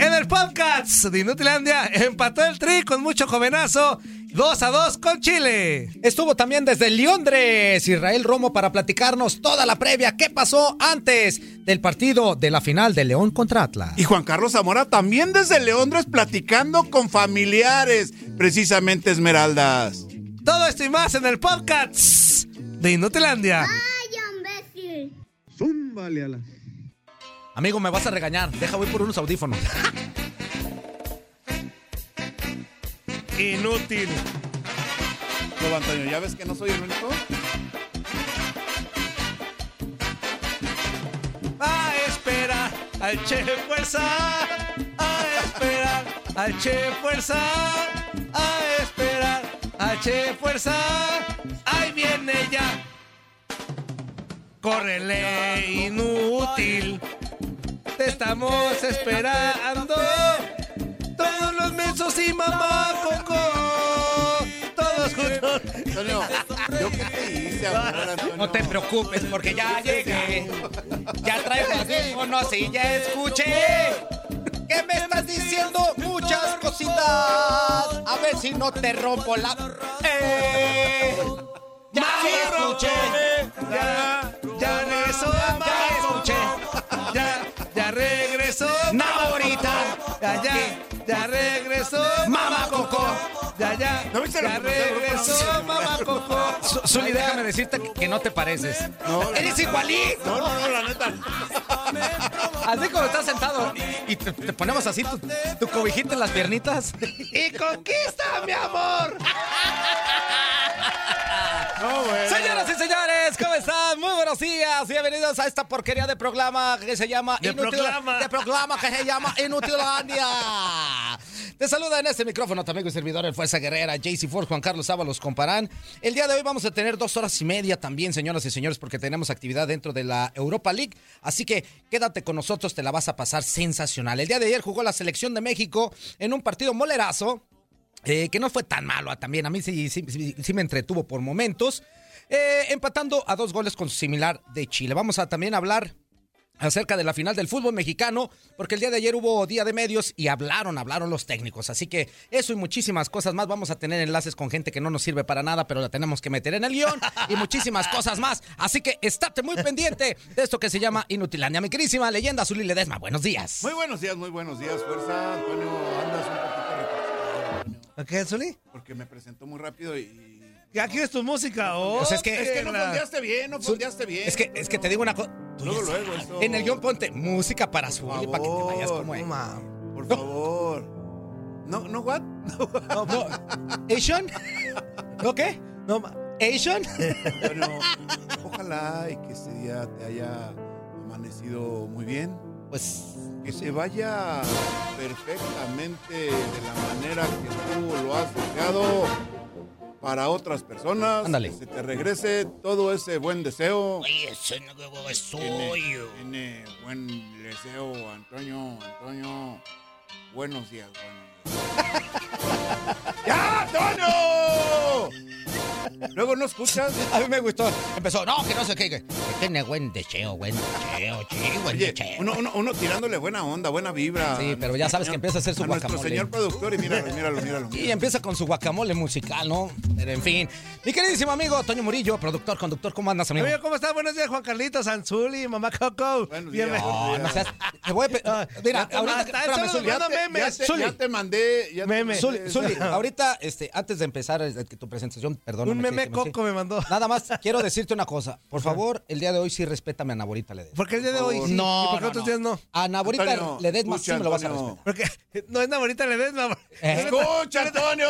En el podcast de Inutilandia empató el tri con mucho jovenazo. 2 a 2 con Chile. Estuvo también desde Londres Israel Romo para platicarnos toda la previa. ¿Qué pasó antes del partido de la final de León contra Atlas? Y Juan Carlos Zamora también desde Londres platicando con familiares, precisamente Esmeraldas. Todo esto y más en el podcast de Inutilandia. ¡Ay, imbécil! Zúmbale a la... Amigo, me vas a regañar. Deja, voy por unos audífonos. Inútil. No, Antonio, ¿ya ves que no soy el único? A esperar al Che Fuerza. A esperar al Che Fuerza. A esperar al Che Fuerza. Ahí viene ya. Córrele, inútil. Te estamos esperando. Todos los mensos y mamá Coco. Todos juntos. Antonio, ¿yo qué te hice ahora, Antonio? No te preocupes porque ya llegué. Ya traigo audífonos y ya escuché. ¿Qué me estás diciendo? Muchas cositas. A ver si no te rompo la. ¡Eh! Ya escuché. Ya, ya. Ya, Ya, ya, ya regresó. Mamá Coco. Ya, ya. ¿No viste ya regresó, mamá Coco. Zuli, déjame decirte que- que no te pareces. Eres igualito. No, no, no, la neta. Así como estás sentado y te, te ponemos así tu, tu cobijita en las piernitas. ¡Y conquista, mi amor! Señoras y señores, ¿cómo están? Muy buenos días. Bienvenidos a esta porquería de programa que se llama De programa. de programa que se llama Inutilandia. Te saluda en este micrófono tu amigo y servidor el Fuerza Guerrera, JC Ford, Juan Carlos Ábalos Comparán. El día de hoy vamos a tener dos horas y media también, señoras y señores, porque tenemos actividad dentro de la Europa League. Así que quédate con nosotros, te la vas a pasar sensacional. El día de ayer jugó la selección de México en un partido molerazo. Eh, que no fue tan malo también. A mí sí, sí, sí- sí me entretuvo por momentos. Eh, empatando a dos goles con su similar de Chile. Vamos a también hablar acerca de la final del fútbol mexicano, porque el día de ayer hubo día de medios y hablaron, hablaron los técnicos. Así que eso y muchísimas cosas más. Vamos a tener enlaces con gente que no nos sirve para nada, pero la tenemos que meter en el guion y muchísimas cosas más. Así que estate muy pendiente de esto que se llama Inutilandia. Mi querísima leyenda Zuli Ledesma, buenos días. Muy buenos días, muy buenos días, fuerza. Antonio, andas un poquito Antonio, ¿Qué, Zuli? porque me presentó muy rápido y... ¿Ya quieres tu música? Oh, Pues es que- Es que no fondeaste bien, no fondeaste bien. Es que, es que te digo una cosa. Luego, luego, eso. En el guion ponte música para Zuli, para que te vayas como No, ma. Por favor. No, no, what? No, no. ¿Asian? ¿No qué? No, ma. ¿Asian? Antonio, ojalá y que este día te haya amanecido muy bien. Pues. Que te vaya perfectamente de la manera que tú lo has deseado para otras personas. Ándale. Que se te regrese todo ese buen deseo. Oye, ese no es Tiene, suyo. tiene buen deseo, Antonio, Antonio. Buenos días, buenos días. ¡Ya, Antonio! Luego no escuchas. A mí me gustó. Empezó, no, que no sé qué. Que, tiene buen deseo, buen deseo, sí, buen Oye, deseo. uno, uno, uno tirándole buena onda, buena vibra. Sí, pero ya sabes que empieza a hacer su a nuestro guacamole. señor productor y míralo, míralo, míralo. Y empieza con su guacamole musical, ¿no? Pero en fin. Mi queridísimo amigo Toño Murillo, productor, conductor, ¿cómo andas, amigo? Amigo, ¿cómo estás? Buenos días, Juan Carlitos, Anzuli, mamá Coco. Buenos días. Bienvenido. No, no seas. Te voy a pe- Mira, Ya ahorita. espérame, Zuli. Ya ya te- Zuli. ya te mandé. Ya te Zuli, Zuli, ahorita, este, antes de empezar eh, tu presentación, perdón. Un meme Coco me mandó. Nada más quiero decirte una cosa. Por favor, el día de hoy sí respétame a Naborita Ledesma. ¿Por qué el día de hoy sí? No, ¿Y por qué no, otros no. días no? A Naborita Antonio, Ledesma sí me lo vas a respetar. Porque no es una bonita Ledesma. Eh. ¡Escucha, Antonio!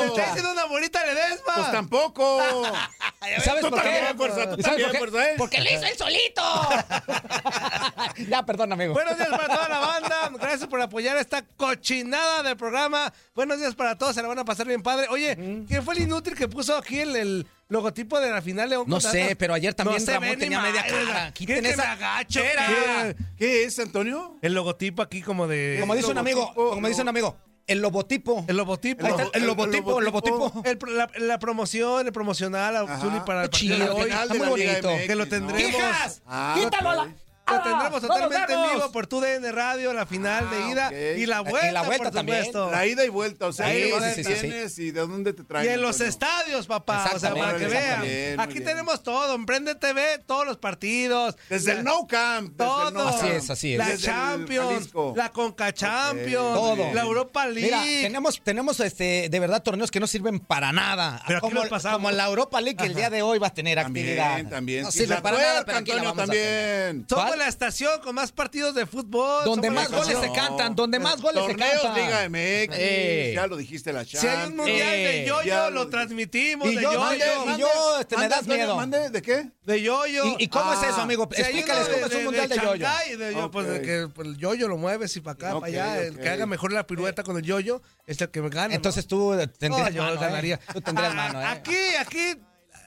Te está diciendo una bonita Ledesma. Pues tampoco. ¿Y ¿Sabes Tú por qué? también, fuerza, tú ¿Y sabes por qué? fuerza, ¿eh? Porque lo hizo él solito. ya, perdón, amigo. Buenos días para toda la banda. Gracias por apoyar esta cochinada del programa. Buenos días para todos. Se la van a pasar bien padre. Oye, ¿quién fue el inútil que puso aquí el, el logotipo de la final León No contra sé, Atlas? pero ayer también se Ramón tenía media cara. ¿Quién Quiten que esa- me agacho? Era. ¿Qué? ¿Qué es, Antonio? El logotipo aquí como de... Como dice un amigo, logotipo, como dice un amigo, el lobotipo. El logotipo. El el logotipo, el logotipo. El pro- la, la promoción, el promocional. Zuli, para el Qué partido de hoy. Está muy bonito. MX, Que lo ¿no? tendremos. ¡Hijas! Ah, ¡Quítalo! ok. la- Lo ¡Ah! tendremos ¡No totalmente en vivo por tu DN Radio, la final de ida y la vuelta, Y la vuelta por también. supuesto. La ida y vuelta, o sea, Sí, ¿qué sí, vas sí, sí, tienes y de dónde te Y traen? en los estadios, papá. O sea, para que vean. Aquí tenemos todo. Emprende TV, todos los partidos. Desde el No Camp. desde el Todo. No Así Camp. es, así es. La Desde Champions, la Conca Champions, Todo. la Europa League. Mira, tenemos, tenemos este, de verdad torneos que no sirven para nada. Pero como, como la Europa League, que el día de hoy va a tener actividad. También, también. No sirve la para nada, tuerca, pero aquí la Antonio, vamos a tener. La estación con más partidos de fútbol. Donde más goles estación. se cantan, donde más goles se cantan. Liga MX, Eh. ya lo dijiste la Si Champions. hay un mundial de Eh, yo-yo, ya lo lo- transmitimos Y de yo- yo-yo. mande, yo, este, me Mande, das Antonio, miedo. mande, ¿De qué? De yo-yo. ¿Y, y cómo es eso, amigo? Si Explícales uno cómo es un mundial de, yoyo. De yo, Pues de que pues, el yoyo lo mueves y para acá, Ok, para allá. El ok. que haga mejor la pirueta con el yoyo es el que me gana. ¿no? Entonces tú eh, tendrías No, yo mano, ¿eh? ganaría. Tú tendrías Ah, mano, ¿eh? Aquí, aquí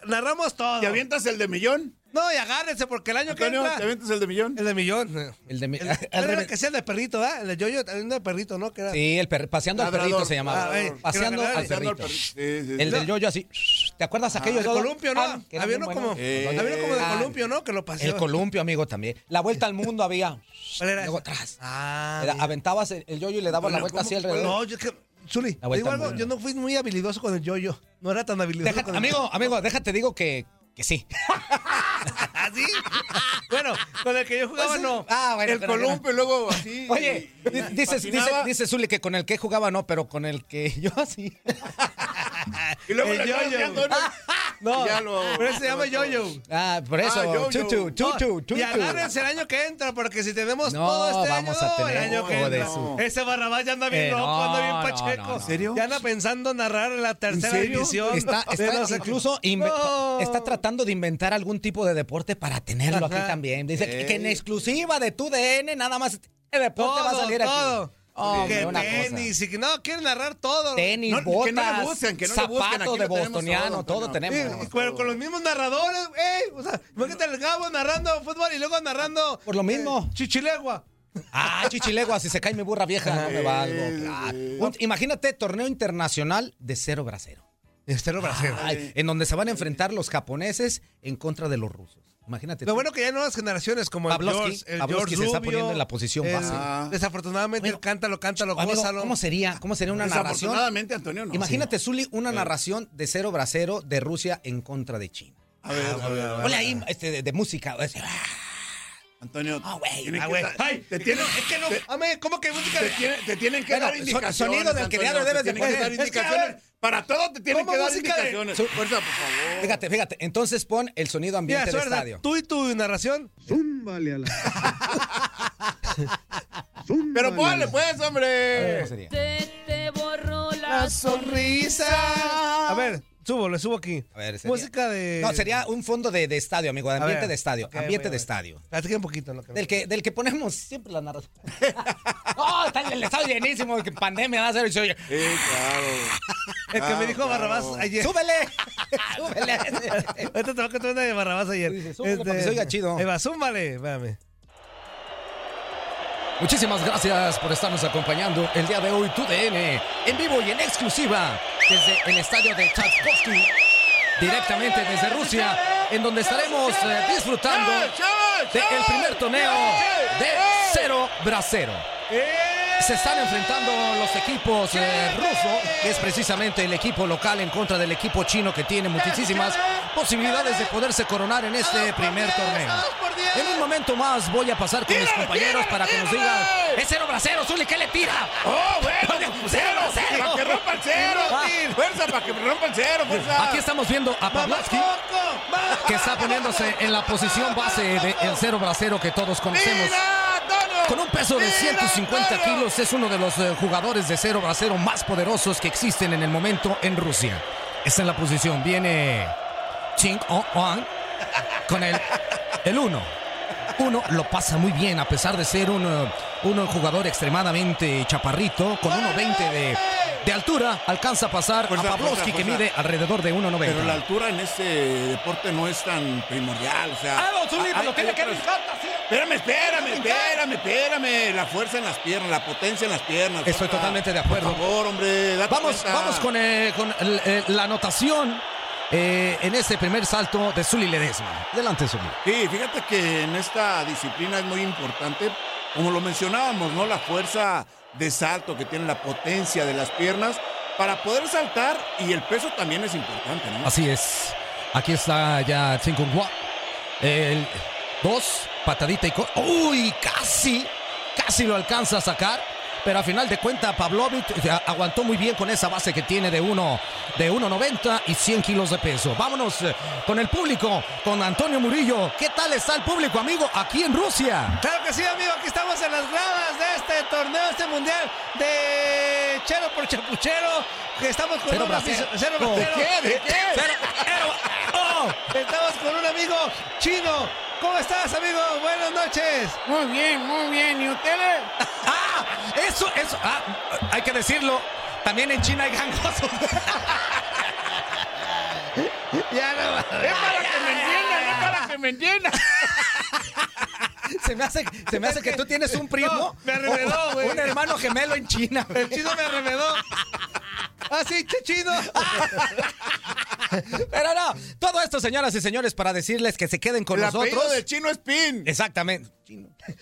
narramos todo. ¿Te avientas el de millón? No, y agárrense porque el año que Antonio, entra... ¿te avientas el de millón? El de millón. El de mi- El, revés. que sea el de perrito, ¿verdad? El de yoyo también de perrito, ¿no? Que era... Sí, el perri- paseando al perrito se llamaba. Ah, paseando que al perrito. perrito. Sí, sí, El sí. del yoyo así. ¿Te acuerdas aquello? El todo? columpio, ¿no? Ah, que Había uno bueno. como, Eh. había uno como de Ah, columpio, ¿no? Que lo paseó. El columpio, amigo, también. La vuelta al mundo había. ¿Cuál era Luego atrás. Ah, Era- aventabas el, el yoyo y le dabas la vuelta así alrededor. No, yo es que... Zuli, digo al algo, yo no fui muy habilidoso con el yoyo. No era tan habilidoso Déjate- con el amigo, amigo, déjate, digo que, que sí. ¿Ah, sí? bueno, con el que yo jugaba no. Ah, bueno, el columpio y luego así. Oye, y- di- y dices, dice, dice Zuli que con el que jugaba no, pero con el que yo sí. Y luego El yo-yo. yo. No, Y ya lo- pero ese se llama yoyo. Ah, por eso, Ah, yo-yo. chuchu, chuchu, No, chuchu. Y agárrense el año que entra, porque si tenemos No, todo este vamos año, a tener el año que entra. su- Ese Barrabás ya anda bien Eh, loco, no, anda bien pacheco. no. ¿En serio? Ya anda pensando narrar la tercera división. Está, está incluso está tratando de inventar algún tipo de deporte para tenerlo Ajá. aquí también. Dice que- que en exclusiva de tu DN nada más el deporte todo, va a salir todo. aquí. Que una tenis, y que no, quieren narrar todo. Tenis, No, que botas, no le busquen, que no le busquen, zapato aquí de bostoniano, todo, todo, Antonio. Sí, tenemos. pero con los mismos narradores, eh. O sea, imagínate el Gabo narrando fútbol y luego narrando. Por lo mismo. eh, Chichilegua. Ah, chichilegua, si se cae mi burra vieja, no me valgo. Claro. Un- imagínate torneo internacional de cero brasero. Estero Brasil. Ay, en donde se van a enfrentar los japoneses en contra de los rusos. Imagínate. Lo tú. bueno que ya hay nuevas generaciones como el George, el Pavlovsky George se está poniendo en la posición el- base. Ah. Desafortunadamente Bueno, cántalo, cántalo, Amigo, gózalo. ¿Cómo sería? ¿Cómo sería una narración? Desafortunadamente, Antonio, no. Imagínate, Zuli, una narración de cero brasero de Rusia en contra de China. A ver, a ver, a ver. Ponle ahí este, de, de música. es- Antonio, Ah, güey, tiene Ah, que güey. Ay, te tienen, es que no. te- Ame, ¿cómo que música? te tienen, te tienen que Bueno, dar indicaciones. sonido del diario debes te de poner. dar Es que, a indicaciones. ver, Para todo te tienen ¿cómo que dar de- indicaciones. Su- Fuerza, por favor. Fíjate, fíjate. Entonces pon el sonido Mira, ambiente del suena, estadio. tú y tu narración. Zúmbale a la. Pero a la- ponle, pues, hombre. ¿Cómo sería? Se te borró la sonrisa. A ver, subo, le subo aquí. A ver, sería- Música de. No, sería un fondo de, de estadio, amigo, de ambiente ver, de estadio. ambiente de estadio. Platiqué un poquito. en Lo que Del que, del que ponemos siempre la narración. ¡Oh! Está el estadio llenísimo. Que pandemia va a ser y se oye. Sí, claro. El que me Claro, dijo Barrabás ayer. ¡Súbele! ¡Súbele! Ahorita te voy a contar una de Barrabás ayer. Dice, súbele para que se oiga chido. Ahí va, zúmbale. Espérame. Muchísimas gracias por estarnos acompañando el día de hoy, tu DN, en vivo y en exclusiva, desde el estadio de Tchaikovsky directamente desde Rusia, en donde estaremos eh, disfrutando del primer torneo de cero bracero. Se están enfrentando los equipos eh, rusos, que es precisamente el equipo local en contra del equipo chino que tiene muchísimas posibilidades de poderse coronar en este primer torneo. En un momento más voy a pasar con mis compañeros para que nos digan, es cero bracero, Zuli, ¿qué le tira? ¡Oh, bueno! Cero ¡Cero! bracero. ¡Para que rompa el cero! Ah. ¡Fuerza, para que rompa el cero! ¡Fuerza! Aquí estamos viendo a Pavlovsky, que está poniéndose en la posición base del cero bracero que todos conocemos. Con un peso de ¡Mira, 150 Antonio! kilos es uno de los eh, jugadores de cero bracero más poderosos que existen en el momento en Rusia. Está en la posición, viene Ching On Wang con el el uno. Uno lo pasa muy bien a pesar de ser un, eh, un jugador extremadamente chaparrito con 1.20 de, de altura. Alcanza a pasar Fuerza, a Pavlovsky fuerza, que mide alrededor de 1.90. Pero la altura en este deporte no es tan primordial, o sea... Ah, no, hay- lo le que encanta, sí. Espérame, espérame, espérame, espérame. La fuerza en las piernas, la potencia en las piernas. Estoy totalmente de acuerdo. Por favor, hombre, date Vamos, cuenta. vamos con, eh, con el- eh, la anotación eh, en este primer salto de Zuli Ledesma. Adelante, Zuli. Sí, fíjate que en esta disciplina es muy importante, como lo mencionábamos, ¿no? La fuerza de salto que tiene, la potencia de las piernas para poder saltar y el peso también es importante, ¿no? Así es. Aquí está ya Tsinghua. El dos, patadita y ¡Uy! Casi, casi lo alcanza a sacar. Pero a final de cuentas, Pavlovic eh, aguantó muy bien con esa base que tiene de 1 de 1.90 y 100 kilos de peso. Vámonos eh, con el público, con Antonio Murillo. ¿Qué tal está el público, amigo, aquí en Rusia? Claro que sí, amigo. Aquí estamos en las gradas de este torneo, este mundial de Chero por Chapuchero. Que estamos con Cero un bracero. aficio- Cero ¿De bracero. qué? ¿De qué? Cero- cero- ¡Oh! Estamos con un amigo chino. ¿Cómo estás, amigo? Buenas noches. Muy bien, muy bien. ¿Y ustedes? ¡Ah! Eso, eso. Ah, hay que decirlo. También en China hay gangosos. Ya no. Es para que me entiendan, es para que me entiendan. Se me hace, se me hace que tú tienes un primo. No, me arrevedó, o- güey. Un hermano gemelo en China. El chino me arremedó. Ah, sí, chino. Pero no, todo esto, señoras y señores, para decirles que se queden con el apellido nosotros. del chino es Pin Exactamente.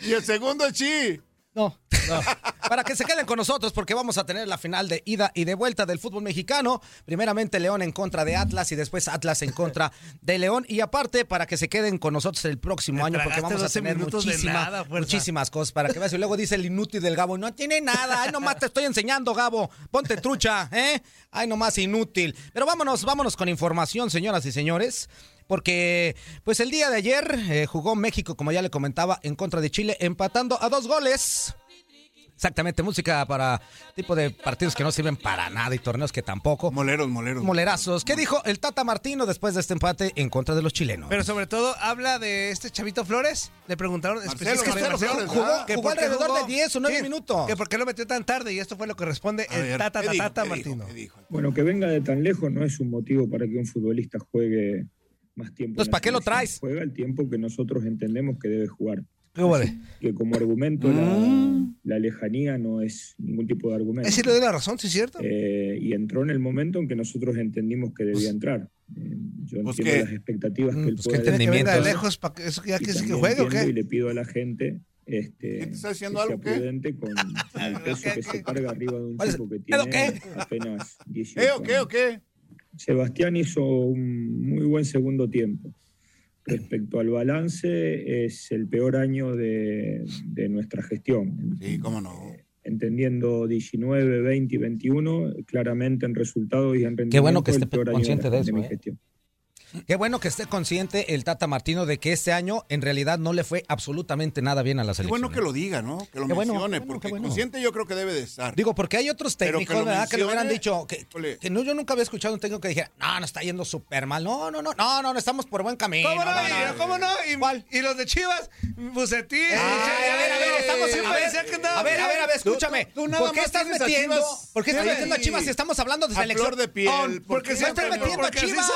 y el segundo es Chi. No, no. Para que se queden con nosotros porque vamos a tener la final de ida y de vuelta del fútbol mexicano. Primeramente León en contra de Atlas y después Atlas en contra de León. Y aparte para que se queden con nosotros el próximo año porque vamos a 12 tener muchísima- nada, muchísimas cosas para que veas. Y luego dice el inútil del Gabo, no tiene nada. Ay, nomás te estoy enseñando, Gabo. Ponte trucha, ¿eh? Ay, nomás inútil. Pero vámonos, vámonos con información, señoras y señores. Porque, pues el día de ayer eh, jugó México, como ya le comentaba, en contra de Chile, empatando a dos goles. Exactamente, música para tipo de partidos que no sirven para nada y torneos que tampoco. Moleros, moleros. Molerazos. ¿Qué dijo el Tata Martino después de este empate en contra de los chilenos? Pero sobre todo habla de este chavito Flores. Le preguntaron Marcelo, jugó, ¿verdad? que jugó por qué alrededor jugó- de 10 o 9 Sí, minutos. Que por qué lo metió tan tarde y esto fue lo que responde el Tata ¿qué dijo? Tata ¿Qué dijo? Martino. ¿Qué dijo? Bueno, que venga de tan lejos no es un motivo para que un futbolista juegue más tiempo. Entonces, en la ¿para qué lo traes? Juega el tiempo que nosotros entendemos que debe jugar. ¿Qué vale? Que como argumento Mm. la, la lejanía no es ningún tipo de argumento. Es sí le doy la razón, ¿sí es cierto? Eh, y entró en el momento en que nosotros entendimos que debía entrar. Eh, yo Pues entiendo qué. las expectativas que él pues qué ¿Quiere que venga de lejos para que eso ya y que, que también juegue o entiendo Y qué? le pido a la gente este, ¿Qué te está diciendo que algo, sea qué? prudente con, con el peso que se carga arriba de un ¿Cuál es- chico que ¿Pero tiene qué? apenas 18 ¿Qué o qué o qué? Sebastián hizo un muy buen segundo tiempo. Respecto al balance, es el peor año de, de nuestra gestión. Sí, cómo no. Entendiendo 19, 20 y 21, claramente en resultados y en rendimiento. Qué bueno que esté peor año consciente la- de eso, mi ¿eh? Qué bueno que esté consciente el Tata Martino de que este año en realidad no le fue absolutamente nada bien a la Qué selección. bueno que lo diga, ¿no? Que lo Qué mencione, qué bueno, porque qué bueno. consciente yo creo que debe de estar. Digo, porque hay otros que técnicos, lo ¿verdad? Que le hubieran dicho que, que no, yo nunca había escuchado un técnico que dijera, no, no está yendo súper mal. No, no, no, no, no, no, estamos por buen camino. ¿Cómo no? no, no, Y- no. ¿Cómo no? Y, ¿Cuál? y los de Chivas, Bucetín. Ay, a ver, a ver, estamos Sí, a ver, que a ver, a ver, a ver, Tú- escúchame. tú- tú nada ¿Por qué estás metiendo? Chivas- ¿Por qué estás metiendo a Chivas si estamos hablando de A selección? flor de piel, Oh, porque siempre estás metiendo a Chivas.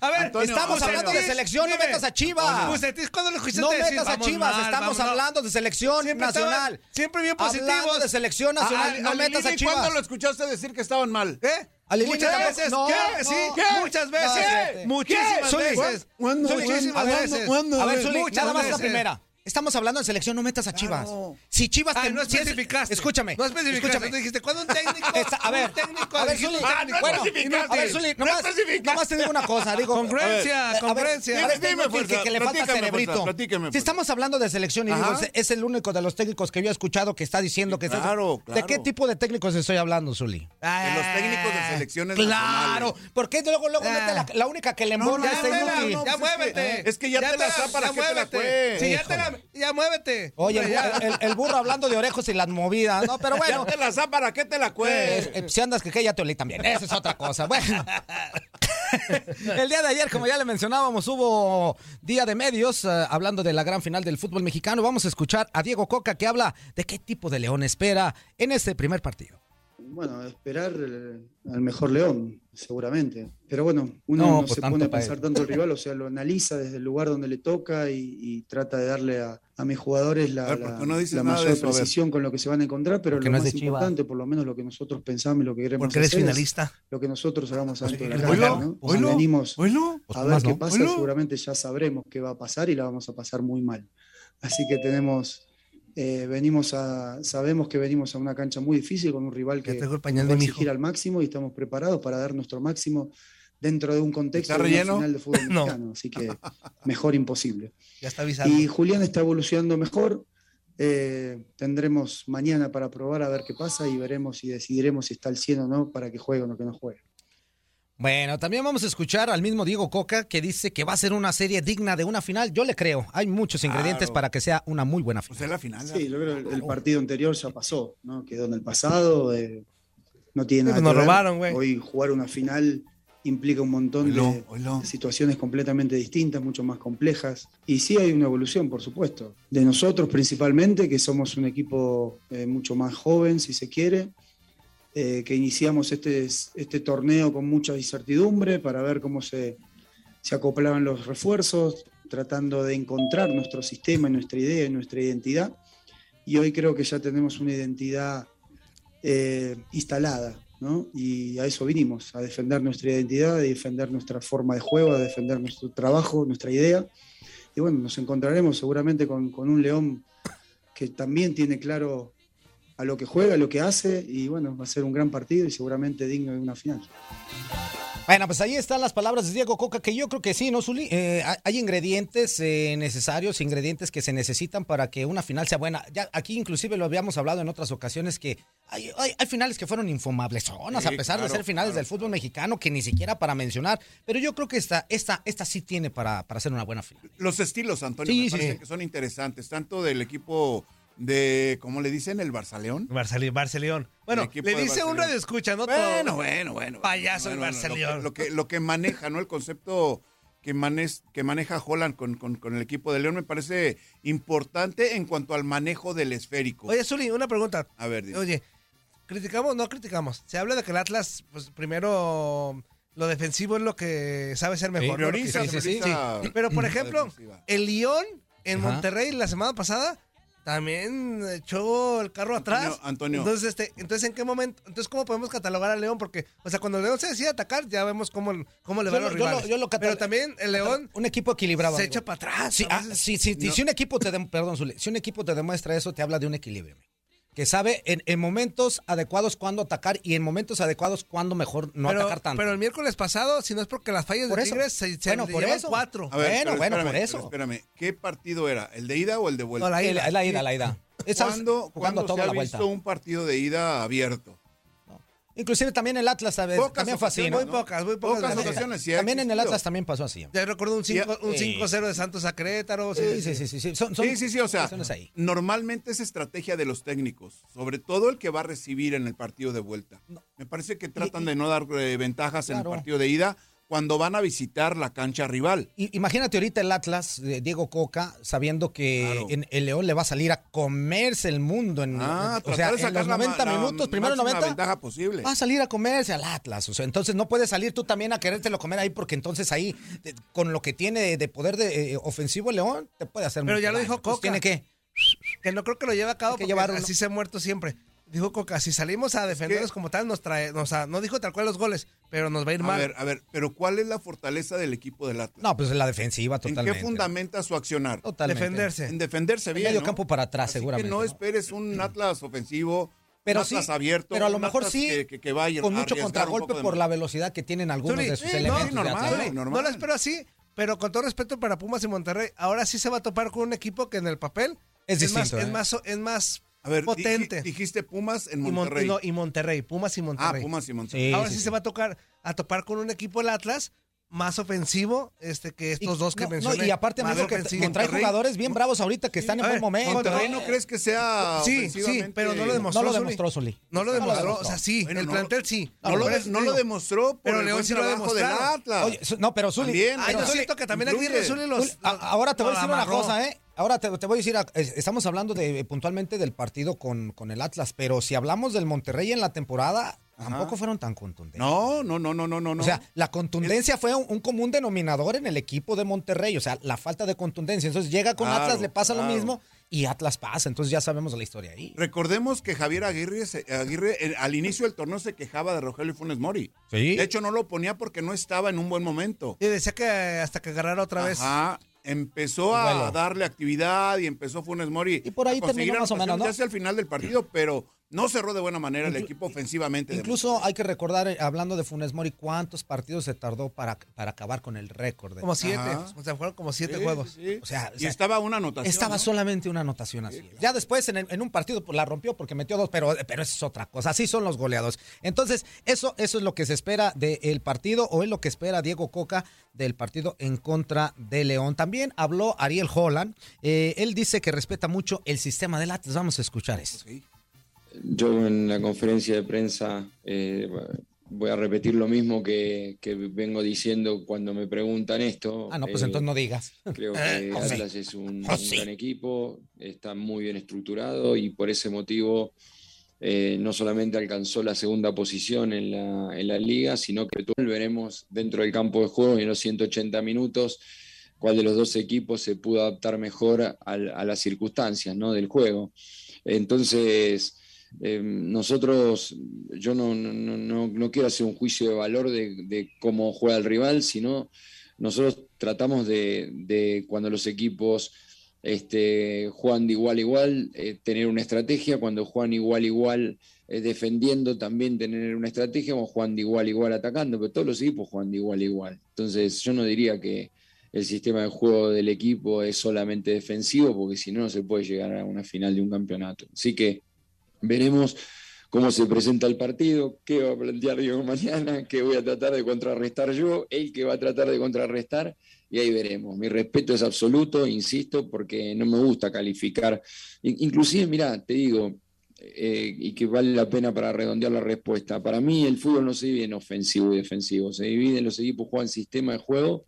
A ver, Antonio, estamos hablando de selección, no metas a Chivas. Bucetín, ¿cuándo le escuchaste No decir, metas a Chivas, mal, estamos hablando de selección Siempre nacional. estaban- siempre bien Hablando positivos. de selección nacional, A- no a metas a Chivas. ¿Cuándo lo escuchaste decir que estaban mal? ¿Eh? Lilini Muchas veces, no, ¿qué? Sí, no, muchas veces, muchísimas Zuli, veces. Muchísimas ¿Cuándo? veces. ¿Cuándo? A ver, Zuli, nada más la primera. Estamos hablando de selección, no metas a Chivas. Claro. Si Chivas Ay, te- no especificaste. escúchame. No especificaste. escúchame. Tú dijiste, ¿cuándo un técnico? Esta- a ver, un técnico. a ver, Zuli, Ah, no especificaste. A ver, Zuli, No nomás, nomás te digo una cosa, digo. Congruencia, congruencia. A ver, Dime, tengo que, que le falta cerebrito. si estamos hablando de selección y digo, es- el único de los técnicos que yo he escuchado que está diciendo que está- Claro, ¿De claro. qué tipo de técnicos estoy hablando, Zuli? De los técnicos de selecciones Claro, nacionales. ¿por qué luego, luego Ah. mete la, la única que le No, embona no, no, no, no, Ya es que- muévete. es que ya te la ¿para ya qué te la? Sí, ya te la, ya muévete. Oye, el, burro hablando de orejos y las movidas, ¿no? Pero bueno. Ya te ¿para qué te la Eh, cues? eh, si andas que, que ya te olí también. Esa es otra cosa. Bueno. El día de ayer, como ya le mencionábamos, hubo día de medios eh, hablando de la gran final del fútbol mexicano. Vamos a escuchar a Diego Coca que habla de qué tipo de león espera en este primer partido. Bueno, esperar eh, al mejor León, seguramente. Pero bueno, uno No, no, se pone a pensar tanto el rival, o sea, lo analiza desde el lugar donde le toca y, y trata de darle a, a mis jugadores la, A ver, ¿por la- qué no dices la nada de mayor eso? Precisión con lo que se van a encontrar, pero Porque lo no es más importante, por lo menos lo que nosotros pensamos y lo que queremos Porque eres es finalista. lo que nosotros hagamos de la ¿no? Si venimos. Pues a ver qué ¿no? pasa, seguramente ya sabremos qué va a pasar y la vamos a pasar muy mal. Así que tenemos, eh, venimos a, sabemos que venimos a una cancha muy difícil con un rival que va a exigir al máximo y estamos preparados para dar nuestro máximo dentro de un contexto ¿Está de una final de fútbol No. mexicano. Así que mejor imposible. Ya está avisado. Y Julián está evolucionando mejor. eh, tendremos mañana para probar a ver qué pasa y veremos y decidiremos si está al 100 o no para que juegue o no que no juegue. Bueno, también vamos a escuchar al mismo Diego Coca que dice que va a ser una serie digna de una final. Yo le creo. Hay muchos ingredientes Claro. para que sea una muy buena final. Pues es la final. Sí, yo creo que el, el partido anterior ya pasó, ¿no? Quedó en el pasado, eh, no tiene nada pues nos que ver. robaron, güey. Hoy jugar una final implica un montón de situaciones completamente distintas, mucho más complejas. Y sí hay una evolución, por supuesto. De nosotros principalmente, que somos un equipo eh, mucho más joven, si se quiere, eh, que iniciamos este, este torneo con mucha incertidumbre para ver cómo se, se acoplaban los refuerzos, tratando de encontrar nuestro sistema, nuestra idea, nuestra identidad. Y hoy creo que ya tenemos una identidad eh, instalada, ¿no? Y a eso vinimos, a defender nuestra identidad, a defender nuestra forma de juego, a defender nuestro trabajo, nuestra idea. Y bueno, nos encontraremos seguramente con, con un León que también tiene claro a lo que juega, a lo que hace, y bueno, va a ser un gran partido y seguramente digno de una final. Bueno, pues ahí están las palabras de Diego Coca, que yo creo que sí, ¿no, Zuli? Eh, hay- ingredientes eh, necesarios, ingredientes que se necesitan para que una final sea buena. Ya aquí inclusive lo habíamos hablado en otras ocasiones que hay, hay- hay finales que fueron infumables zonas, Sí, a pesar de ser finales claro. del fútbol mexicano, que ni siquiera para mencionar. Pero yo creo que esta, esta, esta sí tiene para, para ser una buena final. Los estilos, Antonio, Sí, me sí, parece sí. que son interesantes, tanto del equipo de, ¿cómo le dicen? El Barçaleón. Barcelona, Barcelona. Bueno, le dice un radio escucha, ¿no? Bueno, bueno, bueno. Payaso bueno, el bueno, lo que- Barcelona. Lo que, lo que maneja, ¿no? El concepto que, manes- que maneja Holland con, con- con el equipo de León me parece importante en cuanto al manejo del esférico. Oye, Zuli, una pregunta. A ver, dime. Oye, ¿criticamos? No criticamos. Se habla de que el Atlas, pues primero, lo defensivo es lo que sabe ser mejor. prioriza, sí, sí, sí, prioriza Pero, por ejemplo, defensiva. el Lyon en Ajá. Monterrey la semana pasada también echó el carro atrás. Antonio, Antonio. Entonces, este, entonces, ¿en qué momento? Entonces, ¿cómo podemos catalogar al León? Porque, o sea, cuando el León se decide atacar, ya vemos cómo, cómo le Yo van lo- los yo lo- yo lo Pero también el León Un equipo equilibrado. se amigo. echa para atrás. Sí, a ah, veces. sí, sí, No. Si un equipo te dem- perdón, si un equipo te demuestra eso, te habla de un equilibrio. amigo. Que sabe en, en momentos adecuados cuándo atacar y en momentos adecuados cuándo mejor no pero, atacar tanto. pero el miércoles pasado, si no es porque las fallas Por de eso. Tigres se, se Bueno, por eso. cuatro. A ver, Bueno, bueno, espérame, por eso. espérame, ¿qué partido era? ¿El de ida o el de vuelta? No, la Es ida. la, la ida, la ida. ¿Cuándo, jugando cuándo toda se la ha vuelta. visto un partido de ida abierto? Inclusive también el Atlas ¿sabes? Pocas también fue así. Muy pocas, muy pocas. Pocas veces. ocasiones, sí También en el. Atlas también pasó así. Ya recuerdo un 5 un Sí. 5-0 de Santos a Querétaro. Sí, sí, sí, sí, sí. Son, son Sí, sí, sí, o sea, ahí. normalmente es estrategia de los técnicos, sobre todo el que va a recibir en el partido de vuelta. Me parece que tratan de no dar eh, ventajas en el partido de ida cuando van a visitar la cancha rival. Y- Imagínate ahorita el Atlas de Diego Coca sabiendo que Claro. en el León le va a salir a comerse el mundo en, Ah, o sea, de en sacar los la ma- 90 la minutos, primero máxima 90, ventaja posible. va a salir a comerse al Atlas. O sea, entonces no puedes salir tú también a querértelo comer ahí porque entonces ahí, de- con lo que tiene de, de poder de, eh, ofensivo el León, te puede hacer Pero mucho ya lo daño. dijo Coca. Tiene que... Que no creo que lo lleve a cabo que porque llevar uno. así se ha muerto siempre. Dijo Coca, si salimos a defendernos como tal, nos trae, o sea, no dijo tal cual los goles, pero nos va a ir A mal. ver, a ver, pero ¿cuál es la fortaleza del equipo del Atlas? No, pues la defensiva ¿En totalmente. qué fundamenta su accionar? Totalmente. Defenderse. En defenderse En bien. medio ¿no? campo para atrás, Así seguramente. Que no ¿no? esperes un Atlas ofensivo, Pero un sí, Atlas abierto. pero a lo mejor Atlas sí, Que, que- que vaya Con a mucho contragolpe de por la velocidad que tienen algunos de sus sí, elementos. no, de normal. Zuli, normal. No lo espero así, pero con todo respeto para Pumas y Monterrey, ahora sí se va a topar con un equipo que en el papel Es distinto, es ¿eh? más, es más A ver, potente. dij- dijiste Pumas en y, Mon- Monterrey. no, y Monterrey, Pumas y ah, Monterrey. Pumas y Monterrey. Sí, ahora sí. se va a tocar a topar con un equipo el Atlas más ofensivo este que estos dos que no, no, mencioné. y aparte, más que, que trae jugadores bien bravos ahorita que están en buen momento. ¿Monterrey no crees que sea Sí, sí, pero no lo demostró. No lo demostró, Zuli. No lo No lo demostró, demostró. o sea, sí, Bueno, el no plantel sí. No, lo, no digo, lo demostró por Pero León sí lo trabajo del. Atlas. Oye, no, pero Zuli. También, pero yo siento que también. Aguirre Zuli los, ahora te voy a decir una cosa, ¿eh? Ahora te, te voy a decir, a- es- estamos hablando de puntualmente del partido con, con el Atlas, pero si hablamos del Monterrey en la temporada, tampoco fueron tan contundentes. No, no, no, no, no, no. O sea, la contundencia fue un, un común denominador en el equipo de Monterrey, o sea, la falta de contundencia. Entonces llega con Claro, Atlas, le pasa lo mismo y Atlas pasa. Entonces ya sabemos la historia ahí. Recordemos que Javier Aguirre, se- Aguirre eh, al inicio del torneo se quejaba de Rogelio Funes Mori. Sí. De hecho, no lo ponía porque no estaba en un buen momento. Y decía que hasta que agarrara otra vez. Ajá. Empezó a Bueno. darle actividad y empezó Funes Mori. Y por ahí a terminó más o menos, ¿no? Ya hacia el final del partido, pero no cerró de buena manera el Inclu- equipo ofensivamente. de Incluso hay que recordar, eh, hablando de Funes Mori, cuántos partidos se tardó para, para acabar con el récord. de- Como siete. Ajá. O sea, fueron como siete Sí, juegos. sí, sí. O sea, o y sea, estaba una anotación. Estaba ¿no? solamente una anotación así. Ya después en, el- en un partido pues, la rompió porque metió dos, pero, pero eso es otra cosa. Así son los goleados. Entonces, eso, eso es lo que se espera del partido o es lo que espera Diego Coca del partido en contra de León. También habló Ariel Holland. Eh, él dice que respeta mucho el sistema del Atlas. Vamos a escuchar eso. Yo en la conferencia de prensa eh, voy a repetir lo mismo que, que vengo diciendo cuando me preguntan esto. Ah, no, pues Eh, entonces no digas. Creo Eh, que sí. Atlas es un, Oh, un sí. gran equipo, está muy bien estructurado y por ese motivo eh, no solamente alcanzó la segunda posición en la, en la liga, sino que veremos dentro del campo de juego y en los 180 minutos cuál de los dos equipos se pudo adaptar mejor a, a las circunstancias ¿no? del juego. Entonces, eh, nosotros, yo no, no, no- quiero hacer un juicio de valor de, cómo juega el rival, sino nosotros tratamos de, de cuando los equipos este, juegan de igual a igual, eh, tener una estrategia, cuando juegan igual a igual eh, defendiendo, también tener una estrategia, o juegan de igual a igual atacando, pero todos los equipos juegan de igual a igual. Entonces, yo no diría que el sistema de juego del equipo es solamente defensivo, porque si no, no se puede llegar a una final de un campeonato. Así que veremos cómo se presenta el partido, qué va a plantear Diego mañana, qué voy a tratar de contrarrestar yo, él que va a tratar de contrarrestar, y ahí veremos. Mi respeto es absoluto, insisto, porque no me gusta calificar. In- Inclusive, mira, te digo, eh, y que vale la pena para redondear la respuesta. Para mí el fútbol no se divide en ofensivo y defensivo, se divide en los equipos que juegan sistema de juego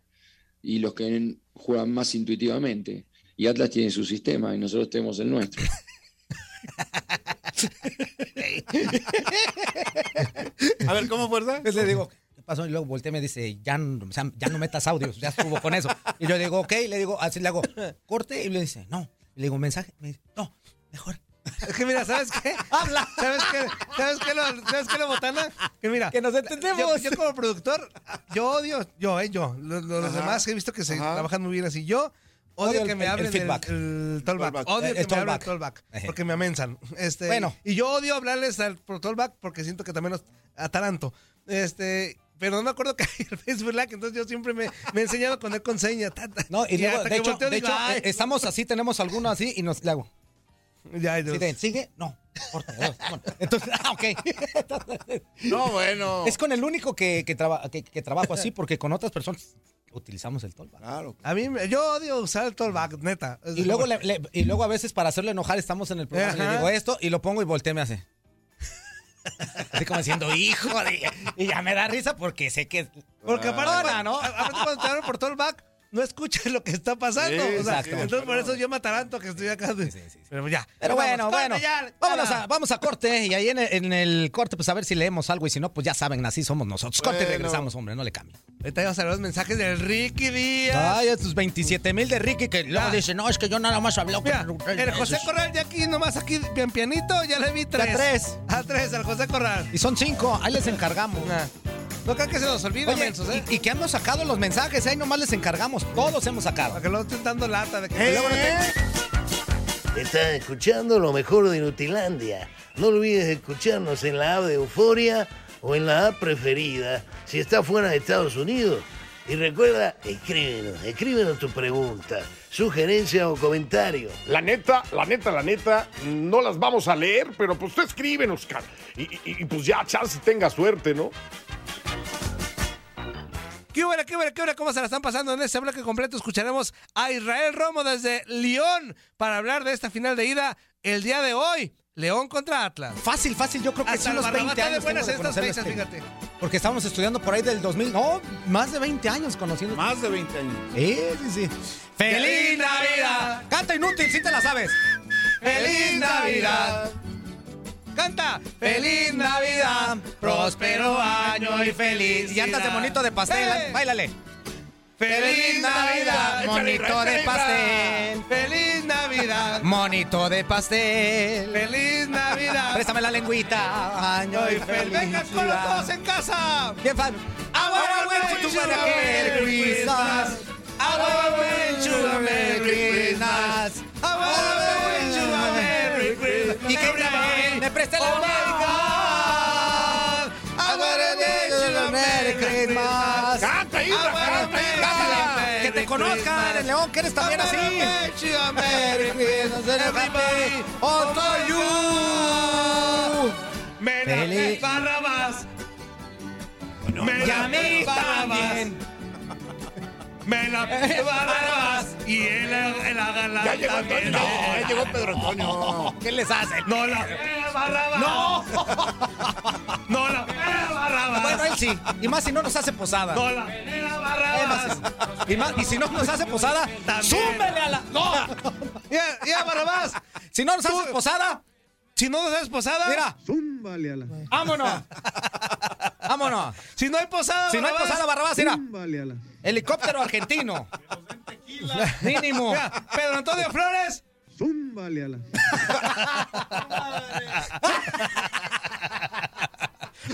y los que juegan más intuitivamente. Y Atlas tiene su sistema y nosotros tenemos el nuestro. A ver, ¿cómo fuerza? Entonces le digo, ¿qué pasó? Y luego volteé y me dice, ya, no- ya no metas audios, ya estuvo con eso. Y yo digo, ok, le digo, así le hago, corte, y le dice, no. Y le digo, mensaje, me dice, no, mejor. Es que mira, ¿sabes qué? Habla. ¿Sabes qué? ¿Sabes qué, lo, ¿sabes qué, lo botana? Que mira. Que nos entendemos. Yo, yo como productor, yo odio, yo, eh, yo. Los, demás que he visto que se Ajá. trabajan muy bien así. Yo odio, Odio el- que me el- el hablen del feedback. el. Tollback. Odio El- que el me hablen. Porque me amensan. Este, Bueno. Y yo odio hablarles al por tollback porque siento que también los ataranto. Este. Pero no me acuerdo que hay el Facebook Live, entonces yo siempre me, me he enseñado con él con seña. ta, ta. No, y luego, hasta de hecho, de hecho eh, estamos así, tenemos alguno así y nos le hago. Ya, Dios. ¿Sí ¿Sigue? No. corta, bueno. Entonces, ah, ok. Entonces, No, bueno. es con el único que, que, traba- que- que trabajo así, porque con otras personas utilizamos el tollback. Claro. A mí, me- yo odio usar el tollback, neta. Y luego, le- le- y luego a veces para hacerlo enojar estamos en el programa y le digo esto y lo pongo y volteé me hace. Así como diciendo, hijo de... Y ya me da risa porque sé que... Porque aparte, Hola, cuando- ¿no? a- aparte cuando te hablan por tollback, no escucha lo que está pasando. Sí, O sea, exacto. entonces por eso yo me ataranto que estoy acá. de- Pero ya. Pero Vamos, bueno, corte bueno. ya, ya. Vámonos a, vamos a corte y ahí en el, en el corte, pues a ver si leemos algo y si no, pues ya saben, así somos nosotros. Corte y regresamos, hombre, no le cambien. Ahorita vamos a ver los mensajes del Ricky Díaz. Ay, estos 27 mil de Ricky que luego dice, no, es que yo nada más hablé con Mira, el José Corral ya aquí, nomás aquí, bien pianito, ya le vi tres. tres. A tres, al José Corral. Y son cinco, ahí les encargamos. No creo que se nos olvide, Oye, mensos, ¿eh? y, y que hemos sacado los mensajes, ahí nomás les encargamos, todos hemos sacado. Para que luego estén dando lata de que... ¿Eh? Luego no te- Estás escuchando lo mejor de Nutilandia. No olvides escucharnos en la app de Euforia o en la app preferida si estás fuera de Estados Unidos. Y recuerda, escríbenos, escríbenos tu pregunta, sugerencia o comentario. La neta, la neta, la neta, no las vamos a leer, pero pues tú escríbenos, cara. Y, y- y, pues ya, chance tenga suerte, ¿no? ¿Qué huele, qué huele, qué huele? ¿Cómo se la están pasando? En este bloque completo escucharemos a Israel Romo desde León para hablar de esta final de ida el día de hoy. León contra Atlas. Fácil, fácil, yo creo que Hasta sí, el unos 20 Barrabás está de años. buenas estas fechas, que- fíjate. Porque estábamos estudiando por ahí del 2000, no, más de 20 años conociendo. Más de 20 años. Sí, sí, sí. ¡Feliz Navidad! Canta inútil, si te la sabes. ¡Feliz Navidad! ¡Canta! ¡Feliz Navidad! ¡Próspero año y feliz! Y andas de monito de pastel, ¡Eh! báilale. ¡Feliz Navidad! Monito de pastel. ¡Feliz Navidad! Monito de pastel. ¡Feliz Navidad! Préstame la lengüita. Año y feliz. ¡Vengan con los dos en casa! Bien, fan. I wanna wish you a Merry Christmas. I wanna wish you a Merry Christmas. I wanna wish you a Merry Christmas. Y Everybody, me preste la oh my God. I wanna wish you a Merry Christmas. ¡Canta, Que te conozcan, el León, que eres también así. Everybody, all for you. Barrabás. Barrabás. Me la Barrabás. Y él, él haga la Ya llegó. Antonio. No, ya llegó Pedro Antonio. ¿Qué les hacen? No la. No. No la Barrabás. Bueno, él sí. Y más si no nos hace posada. No la Barrabás. Y, más, y si no nos hace posada, También. súmele a la. ¡No! Ya, ya, Barrabás. Si no nos hace posada, Si no nos das posada. mira, Zúmbale a la. vámonos. Vámonos. Si no hay posada, Si no hay posada, Barrabás, mira. Zúmbale a la. Helicóptero argentino. Mínimo. Mira, Pedro Antonio Flores. Zúmbale a la.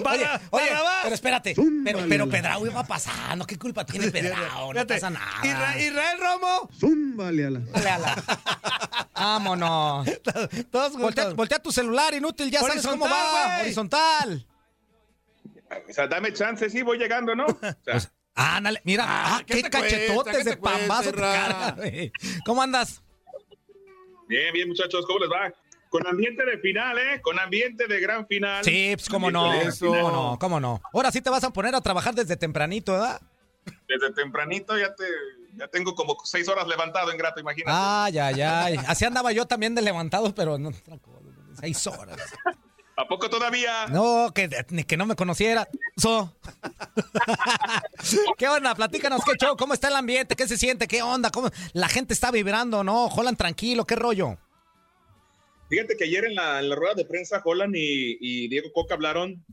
Oye, oye, pero espérate. Zúmbale. Pero, pero Pedrao iba pasando. ¿Qué culpa tiene Pedrao? No pasa nada. Isra- Israel Romo. Zúmbale a la. Vámonos. Todos Voltea, voltea tu celular, inútil. Ya sabes cómo va. güey. Horizontal. O sea, dame chance, sí, voy llegando, ¿no? O sea, Ándale, mira, ah, ¿qué qué, te cachetotes ¿Qué de pambazo te carga. ¿Cómo andas? bien, bien, muchachos, ¿cómo les va? Con ambiente de final, ¿eh? Con ambiente de gran final. Sí, pues cómo no. ¿Cómo no? ¿Cómo no? Ahora sí te vas a poner a trabajar desde tempranito, ¿verdad? Desde tempranito ya te, ya tengo como seis horas levantado en grato, imagínate. Ay, ay, ay. Así andaba yo también de levantado, pero no. Seis horas. ¿A poco todavía? No, que, ni que no me conociera. So. ¿Qué onda? Platícanos, qué show, cómo está el ambiente, qué se siente, qué onda, cómo la gente está vibrando, ¿no? Jolan tranquilo, qué rollo. Fíjate que ayer en la, en la rueda de prensa, Holland y, y Diego Coca hablaron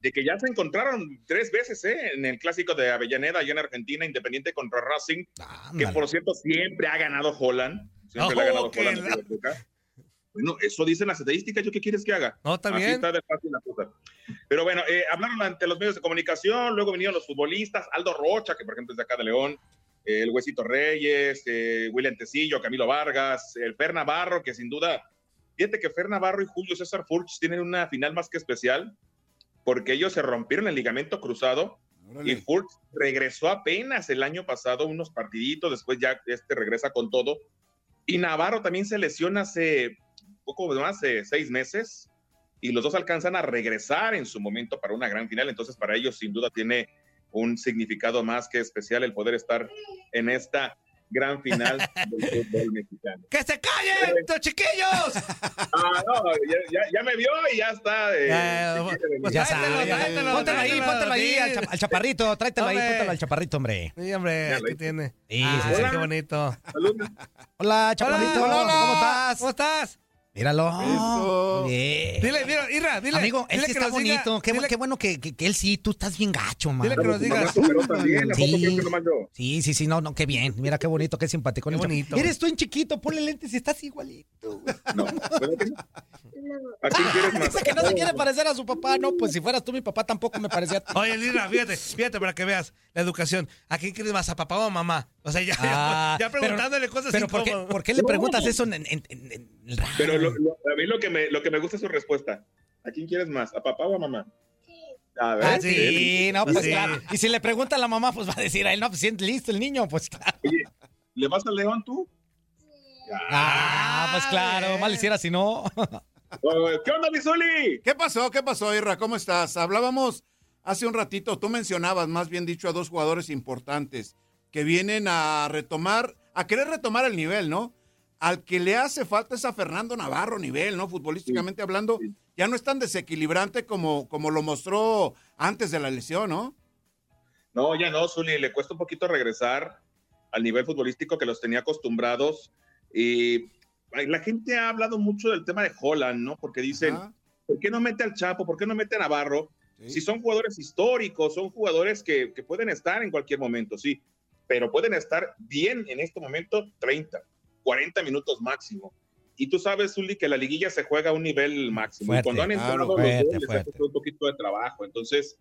de que ya se encontraron tres veces ¿eh? en el clásico de Avellaneda, allá en Argentina, Independiente contra Racing, que por cierto siempre ha ganado Holland. Siempre le ha Oh, ganado que Holland. la- Coca. Bueno, eso dicen las estadísticas, ¿yo qué quieres que haga? No, está Así está de fácil la cosa. Pero bueno, eh, hablaron ante los medios de comunicación, luego vinieron los futbolistas, Aldo Rocha, que por ejemplo es de acá de León, eh, el Huesito Reyes, eh, William Tecillo, Camilo Vargas, el Fer Navarro, que sin duda, fíjate que Fer Navarro y Julio César Furch tienen una final más que especial, porque ellos se rompieron el ligamento cruzado y Furch regresó apenas el año pasado, unos partiditos, después ya este regresa con todo. Y Navarro también se lesiona hace poco más de seis meses y los dos alcanzan a regresar en su momento para una gran final. Entonces, para ellos, sin duda, tiene un significado más que especial el poder estar en esta gran final del fútbol mexicano. ¡Que se callen, estos chiquillos! Ah, no, ya, ya- ya me vio y ya está. eh, Ya, venir. Ya sabes. Póntelo ahí, póntelo ahí al, cha- al chaparrito. Tráetelo ahí, póntelo al chaparrito, hombre. Sí, hombre, aquí tiene. Sí, Ah, sí, sí. qué bonito. Saludos. Hola, chaparrito. Hola, hola. ¿Cómo estás? ¿Cómo estás? Míralo. Eso. Dile, mira, Irra, dile. Amigo, dile es que está diga- bonito. Qué, bu- dile- qué bueno que, que- que él sí, tú estás bien gacho, man. Dile que nos digas. superó también, ¿a poco Sí. Sí, sí, sí, no, no, qué bien. Mira qué bonito, qué simpático. Qué bonito, Eres tú en chiquito, ponle lentes y estás igualito. No, ¿verdad que no? ¿A quién quieres más? Dice que no se quiere parecer a su papá. No, pues si fueras tú, mi papá tampoco me parecía. Oye, Lira, fíjate, fíjate para que veas la educación. ¿A quién quieres más, a papá o a mamá? O sea, ya, Ah, ya, ya preguntándole pero, cosas Pero ¿por qué, incómodas. por qué le preguntas eso en, en, en-? Pero lo- lo- a mí lo que, me, lo que me gusta es su respuesta. ¿A quién quieres más? ¿A papá o a mamá? A ver, Ah, sí, no, pues Sí. claro. Y si le pregunta a la mamá, pues va a decir a él, no, pues siente listo el niño, pues claro. Oye, ¿le vas al León tú? Ah, pues claro, bien. mal hiciera si no. ¿Qué onda, Misuli? ¿Qué pasó? ¿Qué pasó, Irra? ¿Cómo estás? Hablábamos hace un ratito, tú mencionabas, más bien dicho, a dos jugadores importantes que vienen a retomar, a querer retomar el nivel, ¿no? Al que le hace falta es a Fernando Navarro nivel, ¿no? Futbolísticamente hablando, sí. ya no es tan desequilibrante como, como lo mostró antes de la lesión, ¿no? No, ya no, Zuli, le cuesta un poquito regresar al nivel futbolístico que los tenía acostumbrados. Y la gente ha hablado mucho del tema de Holland, ¿no? Porque dicen, Ajá, ¿por qué no mete al Chapo? ¿Por qué no mete a Navarro? sí. Si son jugadores históricos, son jugadores que, que pueden estar en cualquier momento, sí, pero pueden estar bien en este momento 30, 40 minutos máximo. Y tú sabes, Zuli, que la liguilla se juega a un nivel máximo. Fuerte, y cuando han entrado claro, los goles, un poquito de trabajo. Entonces,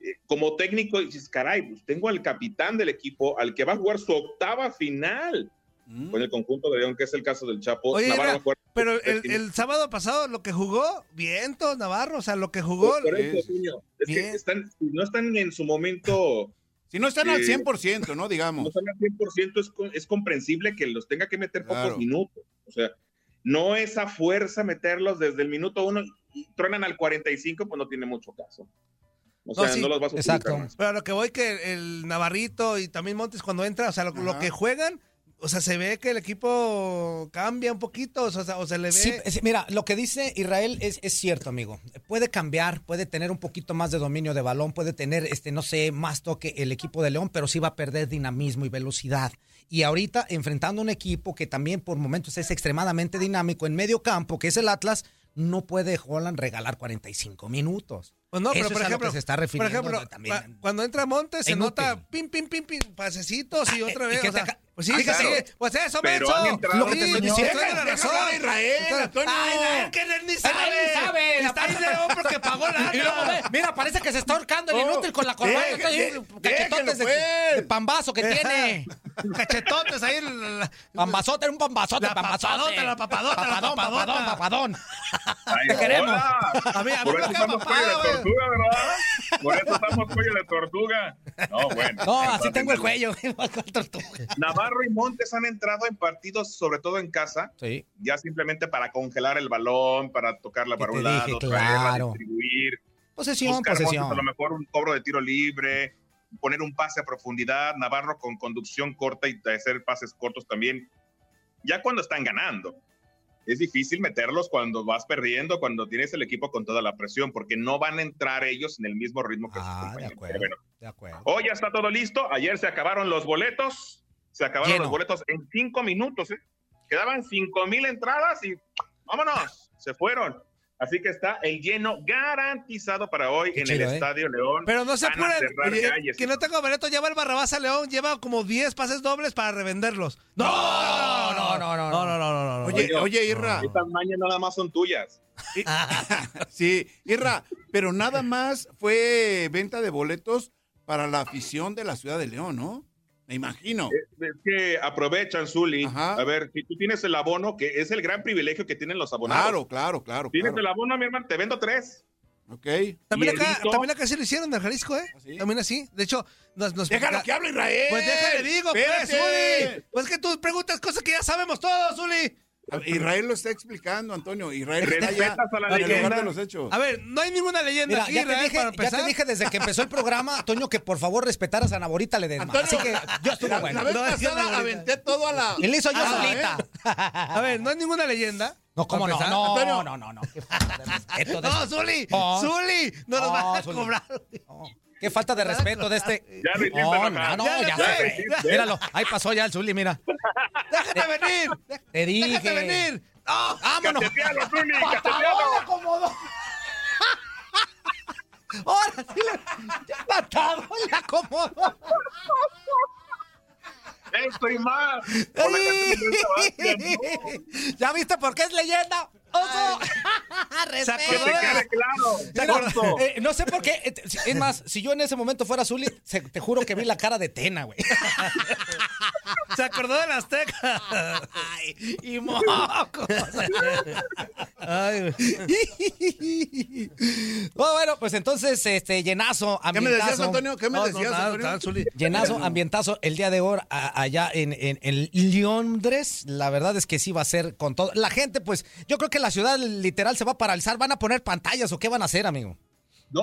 eh, como técnico, dices, caray, pues tengo al capitán del equipo, al que va a jugar su octava final Mm. con el conjunto de León, que es el caso del Chapo. Oye, Navarro Ira, va a jugar- Pero el, el sábado pasado lo que jugó, vientos, Navarro, o sea, lo que jugó. Por eso, es- Toño, es que están, no están en su momento Si no están al Sí. 100%, ¿no? no Digamos. están al 100%, es, es comprensible que los tenga que meter Claro. pocos minutos. O sea, no es a fuerza meterlos desde el minuto uno y truenan al 45, pues no tiene mucho caso. O No, sea, sí, no los vas a exacto. más. Pero a lo que voy que el Navarrito y también Montes cuando entra, o sea, lo, lo que juegan, o sea, se ve que el equipo cambia un poquito, o sea, o se le ve. Sí, mira, lo que dice Israel es, es cierto, amigo. Puede cambiar, puede tener un poquito más de dominio de balón, puede tener, este, no sé, más toque el equipo de León, pero sí va a perder dinamismo y velocidad. Y ahorita, enfrentando un equipo que también por momentos es extremadamente dinámico en medio campo, que es el Atlas, no puede Holland regalar 45 minutos. Pues no, pero Eso por es a lo ejemplo, que se está por refiriendo ejemplo, también. cua- cuando entra Montes se nota pim, pim, pim, pim, pasecitos y Ah, otra ¿y vez. qué o te sea, aca- pues sí, Ah, que claro. sí, pues eso, Pero menso. han entrado- Lo que te estoy diciendo. tienes la razón. a Israel, Antonio. Ay, no, que él ni sabe. Ay, ni sabe. Está en León porque pagó la. Y luego ve, mira, parece que se está ahorcando el Oh, inútil con la corbata. ahí, de- cachetotes de, pues. de pambazo que tiene. Cachetotes ahí. la- la- Pambazote, un pambazote, La pambazote. papadota, la papadota, la papadón, papadota. papadón, papadón. Ay, Te queremos. A mí, a mí Por eso estamos papá, cuello de tortuga, ¿verdad? Por eso estamos cuello de tortuga. No, bueno. No, así tengo el cuello. Navarro y Montes han entrado en partidos, sobre todo en casa, Sí. ya simplemente para congelar el balón, para tocarla para un dije, lado, traerla, claro. distribuir, Posesión, buscar posesión. Montes a lo mejor un cobro de tiro libre, poner un pase a profundidad, Navarro con conducción corta y hacer pases cortos también. Ya cuando están ganando, es difícil meterlos cuando vas perdiendo, cuando tienes el equipo con toda la presión, porque no van a entrar ellos en el mismo ritmo que sus Ah, de compañeros. acuerdo. Pero bueno, De acuerdo. Hoy ya está todo listo. Ayer se acabaron los boletos. Se acabaron Lleno. los boletos en cinco minutos. ¿eh? Quedaban cinco mil entradas y vámonos. Se fueron. Así que está el lleno garantizado para hoy en el. ¿eh? Estadio León. Pero no se apuren, que no tengo boleto, lleva el Barrabás León, lleva como 10 pases dobles para revenderlos. ¡No! No, no, no, no, no, no, no Oye, oye, Irra. Estas mañas nada más son tuyas. sí, Irra, pero nada más fue venta de boletos para la afición de la ciudad de León, ¿no? Me imagino. Es, es que aprovechan, Zuli. Ajá. A ver, si tú tienes el abono, que es el gran privilegio que tienen los abonados. Claro, claro, claro. Tienes claro. el abono, mi hermano, te vendo tres. Ok. También acá, también acá sí lo hicieron en Jalisco, ¿eh? ¿Ah, sí? También así. De hecho, nos, nos Déjalo que hable Israel. Pues déjale, digo, pues. Zuli. Pues que tú preguntas cosas que ya sabemos todos, Zuli. Israel lo está explicando, Antonio. Israel está Respetas a la en el leyenda. lugar de los hechos. A ver, no hay ninguna leyenda Mira, aquí, ya te, dije, para ya te dije desde que empezó el programa, Toño, que por favor respetaras a Naborita Ledesma. Antonio, Así que yo estuve bueno. la vez No, pasada no, aventé todo a la. Y le hizo yo Ah, solita. A ver, no hay ninguna leyenda. No, ¿cómo no? No, Antonio. no, no, no. No, este- Zuli, No. Zuli, no nos No, van a cobrar. Qué falta de respeto de este. Ya lo No, no, no, Ya, ya. Míralo, ahí pasó ya el Zuli, mira. ¡Déjate venir! Te dije. ¡Déjate venir! ¡No! ¡Vámonos! ¡Cachetealo, Zuli! Ahora sí le... ¡Patadón le acomodó! Esto y más. Con la canción de. ¿Ya viste por qué es leyenda? ¡Oso! Se Que te de quede la- claro. Mira, eh, no sé por qué. eh, Es más, si yo en ese momento fuera Zuli, se- te juro que vi la cara de Tena, güey. Se acordó de la Azteca. Ay, y moco. Ay. Bueno, bueno, pues entonces, este, llenazo, ¿Qué me decías, ambientazo. Antonio? ¿Qué me No, no, decías, nada, Antonio? nada, Zuli. Llenazo, ambientazo el día de hoy a- allá en, en, en Londres. La verdad es que sí va a ser con todo. La gente, pues, yo creo que la ciudad literal se va a paralizar. ¿Van a poner pantallas o qué van a hacer, amigo? No,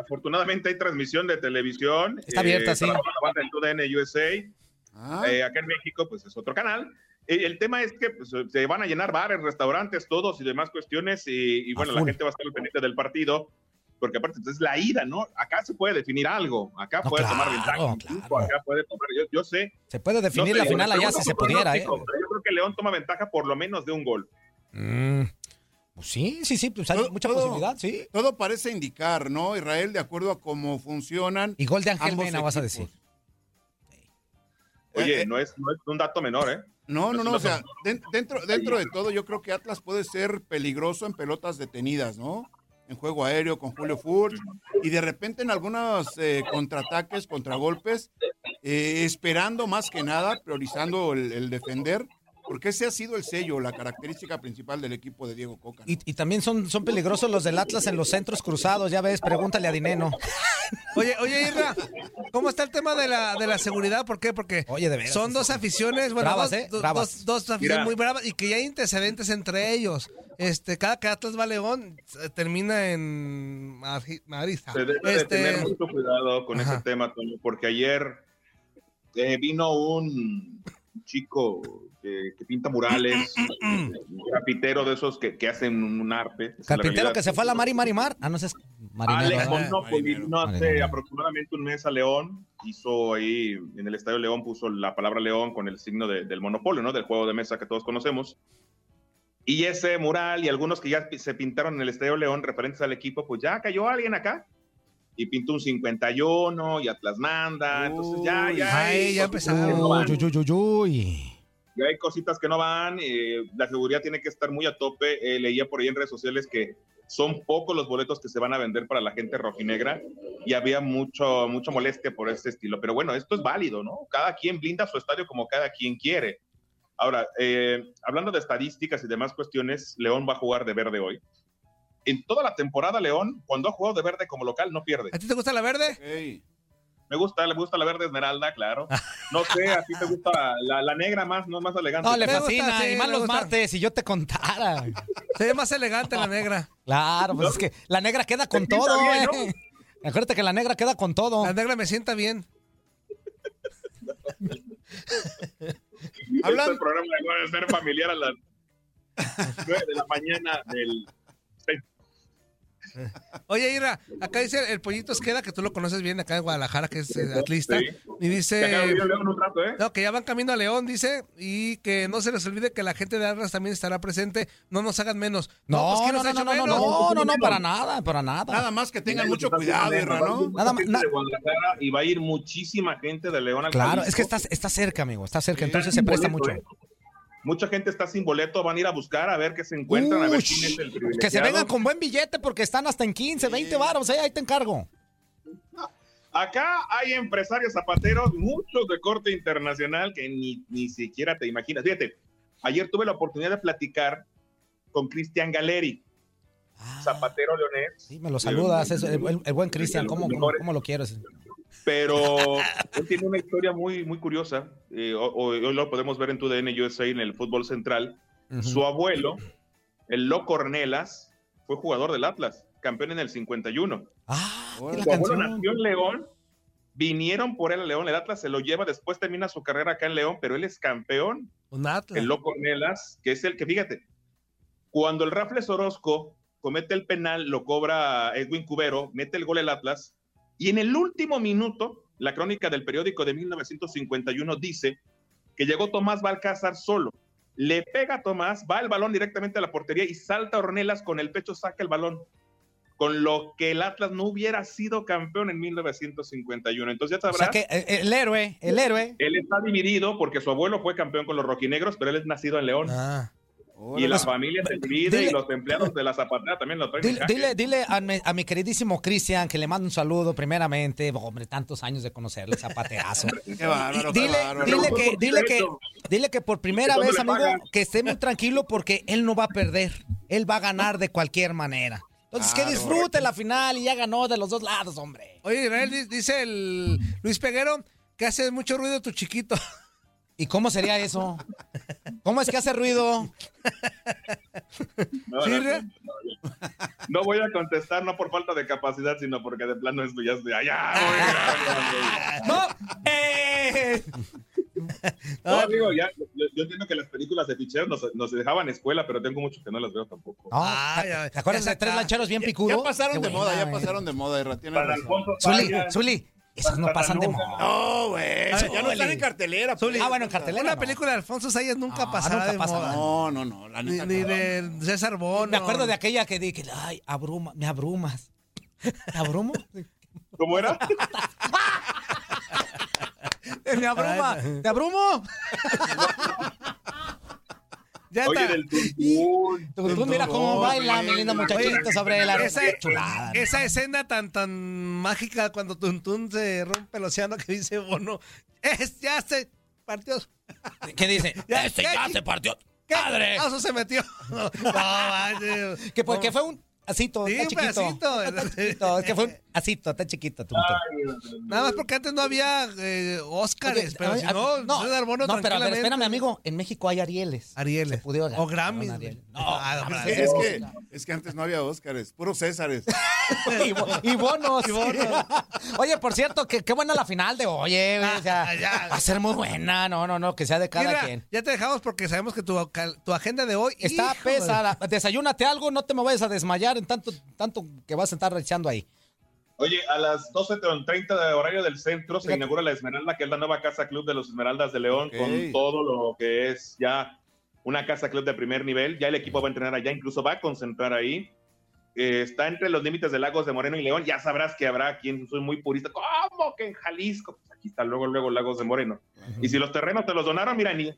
afortunadamente hay transmisión de televisión. Está abierta, sí. para La banda TUDN USA. Ah, Eh, acá en México, pues es otro canal. Eh, el tema es que pues, se van a llenar bares, restaurantes, todos y demás cuestiones. Y, y bueno, la gente va a estar al pendiente del partido. Porque aparte, pues, es la ida, ¿no? Acá se puede definir algo. Acá No, puede claro, tomar ventaja. claro. Acá puede tomar. Yo, yo sé. Se puede definir no sé, la final allá si se pudiera, ¿eh? Yo creo que León toma ventaja por lo menos de un gol. Mm, pues sí, sí, sí, pues hay Todo- mucha posibilidad, sí. Todo parece indicar, ¿no? Israel, de acuerdo a cómo funcionan. Y gol de Ángel Mena, vas a decir. Oye, Eh, eh, no, es, no es un dato menor, ¿eh? No, no, no, o sea, dentro, dentro de todo yo creo que Atlas puede ser peligroso en pelotas detenidas, ¿no? En juego aéreo con Julio Furch y de repente en algunos eh, contraataques, contragolpes, eh, esperando más que nada, priorizando el, el defender, porque ese ha sido el sello, la característica principal del equipo de Diego Coca. ¿no? Y, y también son, son peligrosos los del Atlas en los centros cruzados, ya ves, pregúntale a Dineno. Oye, oye, Irra, ¿cómo está el tema de la, de la seguridad? ¿Por qué? Porque Oye, de veras, son dos aficiones, bueno, Bravas, dos, ¿eh? dos- Bravas. dos- dos aficiones Mira. muy bravas y que ya hay antecedentes entre ellos. Este, cada que Atlas va a León, termina en Marisa. Se debe de Este, tener mucho cuidado con Ajá. ese tema, Toño, porque ayer eh, vino un chico que, que pinta murales, un grafitero de esos que, que hacen un arte. Carpintero que se fue a la Mari Marimar. Ah, no sé. Alex Marinero. vino hace aproximadamente un mes a León, hizo ahí en el Estadio León, puso la palabra León con el signo de- del monopolio, ¿no? Del juego de mesa que todos conocemos. Y ese mural y algunos que ya se pintaron en el Estadio León referentes al equipo, pues ya cayó alguien acá y pintó un 51 y Atlas manda, entonces ya, ya. Ay, hay ya empezaron. no. Ya hay cositas que no van, eh, la seguridad tiene que estar muy a tope. Eh, leía por ahí en redes sociales que son pocos los boletos que se van a vender para la gente rojinegra y había mucho, mucha molestia por ese estilo. Pero bueno, esto es válido, ¿no? Cada quien blinda su estadio como cada quien quiere. Ahora, eh, hablando de estadísticas y demás cuestiones, León va a jugar de verde hoy. En toda la temporada, León, cuando ha jugado de verde como local, no pierde. ¿A ti te gusta la verde? Ey, Me gusta, le gusta la verde esmeralda, claro. No sé, a ti te gusta la, la negra más, no más elegante. No, le gusta, fascina. sí, y más los gusta. martes, si yo te contara. Se ve más elegante la negra. Claro, pues es que la negra queda con Te todo, bien, ¿eh? Acuérdate que la negra queda con todo. La negra me sienta bien. Hablan- Este programa va a ser familiar a las 9 de la mañana del... Oye, Ira, acá dice el pollito Esqueda, que tú lo conoces bien acá en Guadalajara, que es eh, atlista. Sí. Y dice. Que un rato, ¿eh? No, que ya van camino a León, dice, y que no se les olvide que la gente de Atlas también estará presente, no nos hagan menos. No, pues, ¿quién no, ha no, hecho no, no, menos? no, no, no, para nada, para nada. Nada más que tengan mucho cuidado, sucediendo, Irra, va a ir ¿no? Nada más- gente na- de Guadalajara y va a ir muchísima gente de León al Claro, Jalisco. es que está, está cerca, amigo, está cerca, entonces se presta mucho. ¿eh? Mucha gente está sin boleto, van a ir a buscar a ver qué se encuentran, a ver quién es el privilegiado. que se vengan con buen billete porque están hasta en 15, 20 varos, ¿eh? ahí te encargo. Acá hay empresarios zapateros, muchos de corte internacional que ni, ni siquiera te imaginas. Fíjate, ayer tuve la oportunidad de platicar con Cristian Galeri, zapatero leonés, Sí, me lo saludas, es el, el- el buen Cristian, ¿cómo, cómo, cómo lo quiero? Pero él tiene una historia muy, muy curiosa. eh, hoy lo podemos ver en tu DN USA en el fútbol central. Su abuelo, el Loco Ornelas, fue jugador del Atlas, campeón en el 51. Ah, Su abuelo nació en León, vinieron por él a León, el Atlas se lo lleva, después termina su carrera acá en León, pero él es campeón. Un Atlas. El Loco Ornelas, que es el que, fíjate, cuando el Rafles Orozco comete el penal, lo cobra Edwin Cubero, mete el gol el Atlas, y en el último minuto, la crónica del periódico de 1951 dice que llegó Tomás Balcázar solo. Le pega a Tomás, va el balón directamente a la portería y salta Ornelas con el pecho, saca el balón. Con lo que el Atlas no hubiera sido campeón en 1951. Entonces ya O sabrás. sea que eh, el héroe, el héroe. Él está dividido porque su abuelo fue campeón con los rojinegros, pero él es nacido en León. Y la familia se divide Dile- y los empleados de la zapatera también lo traen. en Dile, dile, dile a, mi, a mi queridísimo Cristian que le mando un saludo primeramente. Hombre, tantos años de conocerle, zapaterazo. Qué bárbaro, qué dile, bárbaro. dile que, dile que, dile que por primera ¿Cuándo vez, amigo, que esté muy tranquilo porque él no va a perder. Él va a ganar de cualquier manera. Entonces, que disfrute la final y ya ganó de los dos lados, hombre. Oye, Israel, di- dice el Luis Peguero que hace mucho ruido tu chiquito. ¿Y cómo sería eso? ¿Cómo es que hace ruido? No, no, no, no, no voy a contestar no por falta de capacidad, sino porque de plano esto ya es de allá. ¡No! ¡Eh! No, digo, ya, yo, yo entiendo que las películas de ficheros nos, nos dejaban escuela, pero tengo mucho que no las veo tampoco. No, ¿Te acuerdas de tres lancheros bien picudos? Ya pasaron Qué de moda, ya eh. pasaron de moda, Irra, tienes Para razón. Alfonso Zuli, Zuli, esas no pasan de moda. No, güey, Ay, ya no están en cartelera. Pues. Ah, bueno, en cartelera. Una película de Alfonso Sayas nunca pasará nunca de moda. No, no, no, la Ni, neta. ni no. de César Bono. Me acuerdo de aquella que dije, ay, abruma, me abrumas. ¿Me abrumo? ¿Cómo era? me abruma, ¿te abrumo? Ya Oye, está. del Tuntún. Mira cómo no, baila, mi linda muchachita sobre la esa, chulada. esa escena tan tan mágica cuando Tuntún se rompe el océano que dice Bono, es, ya se partió. ¿Qué dice? Ya- Este ya- ya se partió. ¿Qué? ¡Padre! Paso se metió. No, manches. Que porque fue un asito, Sí, un chiquito. pedacito. Chiquito, Es que fue un asito, está chiquito. Tuntún. Nada más porque antes no había eh, Óscares, Oye, pero a- si a- no, no, no, pero a ver, tranquilamente- espérame, amigo. En México hay Arieles. Arieles. O Grammys. un Ariel. No, No, no, Sí, es, que, es que antes no había Óscares, puros Césares. y, bo- y bonos. Oye, por cierto, que, qué buena la final de hoy, eh, o sea, Ah, va a ser muy buena. No, no, no, que sea de cada Mira, quien. ya te dejamos porque sabemos que tu, tu agenda de hoy Está híjole. pesada. Desayúnate algo, no te me vayas a desmayar en tanto, tanto que vas a estar echando ahí. Oye, a las 12.30 de horario del centro se inaugura la Esmeralda, que es la nueva casa club de los Esmeraldas de León, Ok. con todo lo que es ya una casa club de primer nivel. Ya el equipo va a entrenar allá, incluso va a concentrar ahí. Eh, está entre los límites de Lagos de Moreno y León. Ya sabrás que habrá quien soy muy purista. ¿Cómo que en Jalisco? Pues aquí está luego, luego Lagos de Moreno. Y si los terrenos te los donaron, mira, ni.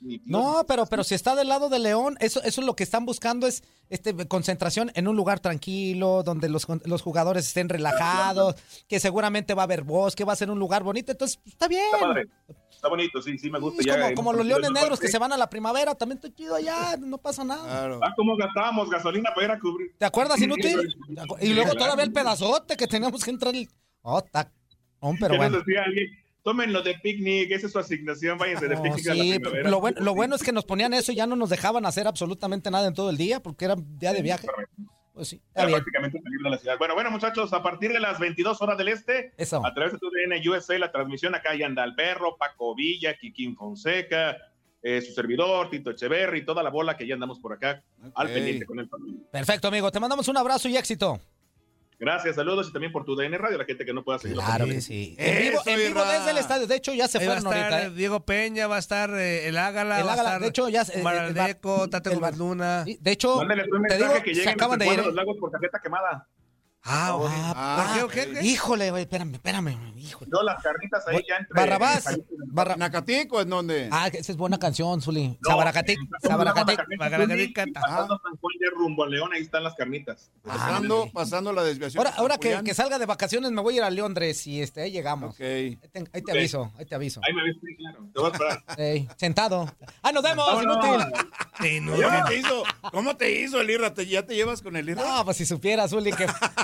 No, pero, pero si está del lado de León, eso, eso es lo que están buscando es este, concentración en un lugar tranquilo, donde los, los jugadores estén relajados, que seguramente va a haber bosque, va a ser un lugar bonito, entonces pues, está bien. Está padre. Está bonito, sí, sí me gusta. Es Ya como, los leones negros que se van a la primavera, también está chido allá, no pasa nada. Claro. Ah, ¿cómo gastábamos gasolina para ir a cubrir? ¿Te acuerdas, inútil? Y luego todavía el pedazote que teníamos que entrar. el- Oh, está. Oh, pero ¿Qué nos bueno. decía alguien? Tómenlo de picnic, esa es su asignación, váyanse de No, picnic a la sí, primavera. lo, bueno, lo bueno es que nos ponían eso y ya no nos dejaban hacer absolutamente nada en todo el día porque era día de viaje. Pues sí, está Era bien. prácticamente salir de la ciudad. Bueno, bueno, muchachos, a partir de las 22 horas del este, Eso. a través de TUDN USA, la transmisión acá ya anda el perro, Paco Villa, Kikín Fonseca, eh, su servidor, Tito Echeverry, toda la bola que ya andamos por acá al pendiente con el partido. Perfecto, amigo. Te mandamos un abrazo y éxito. Gracias, saludos y también por tu DN Radio, la gente que no pueda seguir. Claro que sí. En vivo, en vivo desde el estadio. De hecho, ya se Ahí va a fueron estar ahorita. ¿eh? Diego Peña, va a estar eh, el Ágala, El va a Ágala, estar de hecho, ya se- Omar el- el bar- Aldeco, Tate Gómez Luna. De hecho, te digo, que se lleguen acaban a de ir. los lagos por tarjeta quemada. Ah, ok. Ah, ¿Por qué, qué, qué? Híjole, güey, espérame, espérame, híjole. No, las carnitas ahí ya entre... Barrabás. Barra- ¿Nacatico en dónde? Ah, esa es buena canción, Zuli. No, Sabaracatic, estamos Sabaracatic. en la Sabaracatic, carnita, Pasando San Juan ya rumbo a León, ahí están las carnitas. Pasando, pasando la desviación. Ahora, ahora que, salga de vacaciones me voy a ir a Londres y este, ahí llegamos. Ok. Ahí te, ahí te Ok. aviso, ahí te aviso. Ahí me ves, sí, claro. Te voy a esperar. Ey, sentado. ¡Ah, nos vemos! Sí, no, ¿Cómo te hizo? ¿Cómo te hizo el Irra? ¿Te- ¿Ya te llevas con el Irra? No, pues si supiera, Zuli, que,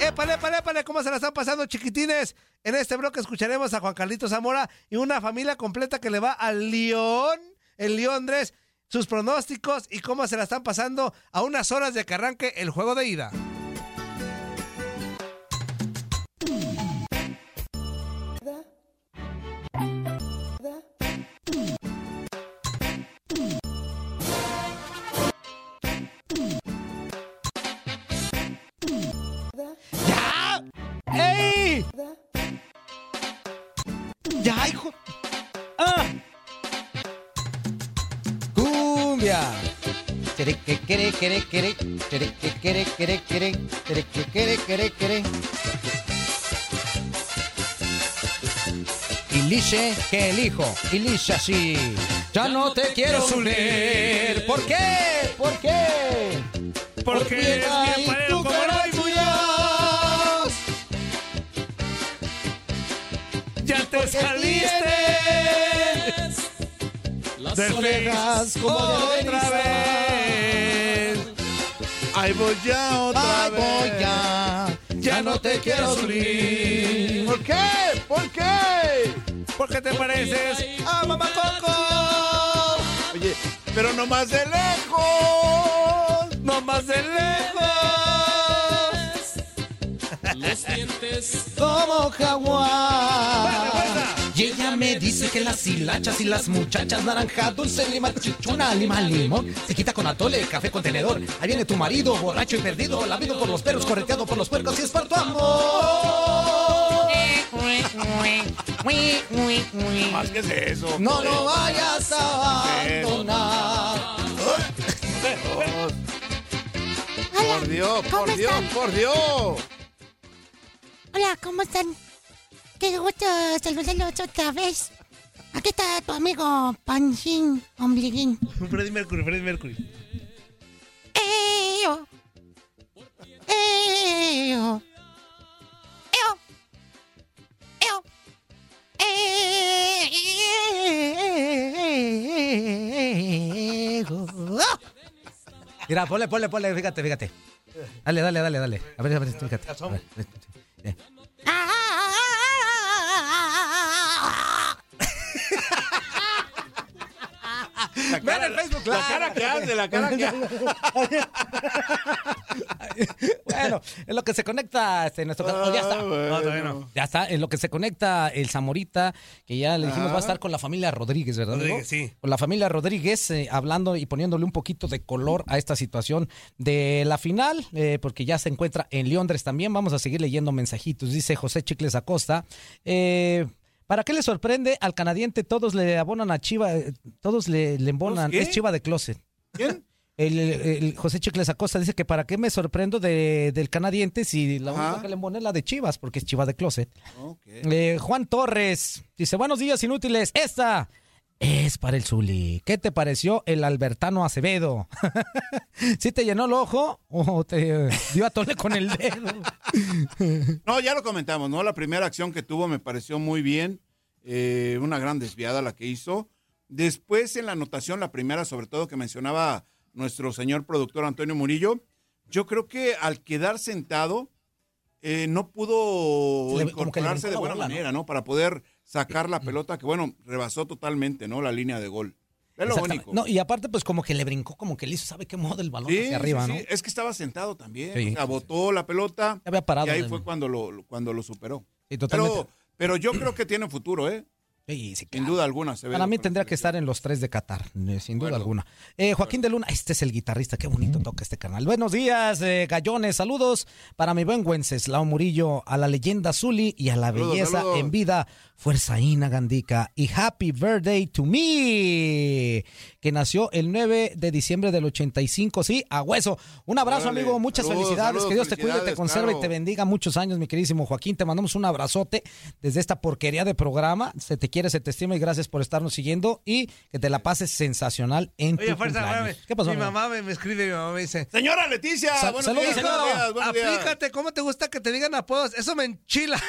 Épale, épale, épale, ¿cómo se la están pasando, chiquitines? En este bloque escucharemos a Juan Carlito Zamora y una familia completa que le va al León, el Londres, sus pronósticos y cómo se la están pasando a unas horas de que arranque el juego de ida. ¡Ya, hijo! ¡Ah! Cumbia. Quere, que, quere, quere, quere, quere, que, quere, quere, quere, quere, que, quere, quere, quere. Iliche, que elijo, Ilisha, sí. Ya no te quiero unir. ¿Por qué? ¿Por qué? Porque parejo te saliste Las orejas como otra vez. Ahí voy ya otra Ay, voy ya. Ya no te quiero unir. ¿Por qué? ¿Por qué? Porque te pareces a Mamá Coco. Oye, pero no más de lejos. No más de lejos. Como jaguar. Y ella me dice que las hilachas y las muchachas naranja, dulce, lima, chichona, lima, limón, se quita con atole, café con tenedor. Ahí viene tu marido, borracho y perdido, lavido por los perros, correteado por los puercos y es por tu amor. Más que es eso. No lo vayas a abandonar. Por Dios, ¿cómo por Dios, por Dios. Hola, ¿cómo están? Qué gusto saludarlos otra vez. Aquí está tu amigo Pancín Ombliguín. Freddy Mercury, Freddy Mercury. ¡Eo! ¡Eo! ¡Eo! ¡Eo! ¡Eo! Mira, ponle, ponle, ponle, fíjate, fíjate. Dale, dale, dale, dale. A ver, a ver, fíjate. A ver, La cara, Ven al Facebook la cara que hace, la cara que hace. En lo que se conecta este, nuestro canal. ya está. Ah, bueno. No, todavía no. Ya está. En lo que se conecta el Zamorita, que ya le dijimos va a estar con la familia Rodríguez, ¿verdad? Rodríguez, sí. Con la familia Rodríguez, eh, hablando y poniéndole un poquito de color a esta situación de la final, eh, porque ya se encuentra en Londres también. Vamos a seguir leyendo mensajitos. Dice José Chicles Acosta. Eh, ¿Para qué le sorprende al canadiense? Todos le abonan a Chiva, eh, todos le, le embonan. qué? Es Chiva de Closet. ¿Quién? El, el José Chicles Acosta dice que para qué me sorprendo de- del canadiense si la Ajá. única que le embona es la de Chivas, porque es Chiva de Closet. Eh, Juan Torres dice, buenos días inútiles, esta es para el Zuli. ¿Qué te pareció el Albertano Acevedo? ¿Sí te llenó el ojo o te dio a tole con el dedo? No, ya lo comentamos, ¿no? La primera acción que tuvo me pareció muy bien. eh, una gran desviada la que hizo. Después en la anotación, la primera sobre todo que mencionaba nuestro señor productor Antonio Murillo, yo creo que al quedar sentado eh, no pudo le- incorporarse de buena manera, ¿no? Para poder sacar la pelota que, bueno, rebasó totalmente, ¿no? La línea de gol. Es lo único. No, y aparte, pues como que le brincó, como que le hizo, ¿sabe qué modo el balón Sí, hacia arriba, sí, no? sí. Es que estaba sentado también. Sí. O sea, botó la pelota. Ya había parado Y ahí fue cuando lo, cuando lo superó. Sí, totalmente. Pero, pero yo creo que tiene futuro, ¿eh? Sí, sí, Sin duda alguna. Se ve Para mí tendría que estar en los tres de Qatar, eh, sin duda alguna. Eh, Joaquín de Luna, este es el guitarrista, qué bonito toca este canal. Buenos días, eh, gallones, saludos para mi buen Wenceslao Murillo, a la leyenda Zuli y a la Saludos, belleza saludos. en vida, Fuerza Ina Gandica. Y happy birthday to me, que nació el 9 de diciembre del 85, sí, a hueso. Un abrazo, amigo, muchas saludos, felicidades, que Dios te cuide, te conserve y te bendiga muchos años, mi queridísimo Joaquín. Te mandamos un abrazote desde esta porquería de programa. Se te quiere, se te estima y gracias por estarnos siguiendo y que te la pases sensacional en Oye, tu fuerza, cumpleaños. ¿Qué pasó? Mi amigo? mamá me, me escribe, mi mamá me dice. Señora Leticia, Sa- buenos saludos, días, señora. buenos días, buenos días. Aplícate, ¿cómo te gusta que te digan apodos? Eso me enchila.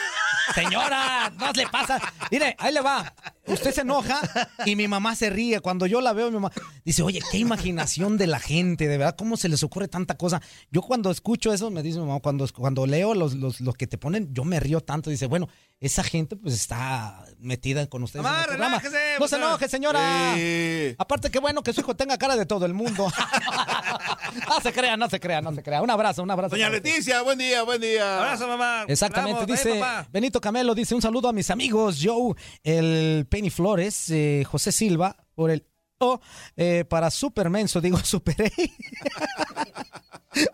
Señora, no le pasa. Mire, ahí le va. Usted se enoja y mi mamá se ríe. Cuando yo la veo, mi mamá dice, oye, qué imaginación de la gente, de verdad, ¿cómo se les ocurre tanta cosa? Yo cuando escucho eso, me dice mi mamá, cuando, cuando leo los, los, los que te ponen, yo me río tanto. Dice, bueno, esa gente pues está metida con ustedes. en Mamá, el programa. relájese, No pues, se enoje, señora. Sí. Aparte, qué bueno que su hijo tenga cara de todo el mundo. no se crea, no se crea, no se crea. Un abrazo, un abrazo. Doña. Leticia, buen día, buen día. Abrazo, mamá. Exactamente, Vamos, dice ahí, papá. Benito Camelo, dice un saludo a mis amigos Joe, el Penny Flores, eh, José Silva, por el O, eh, para Supermenso, digo Super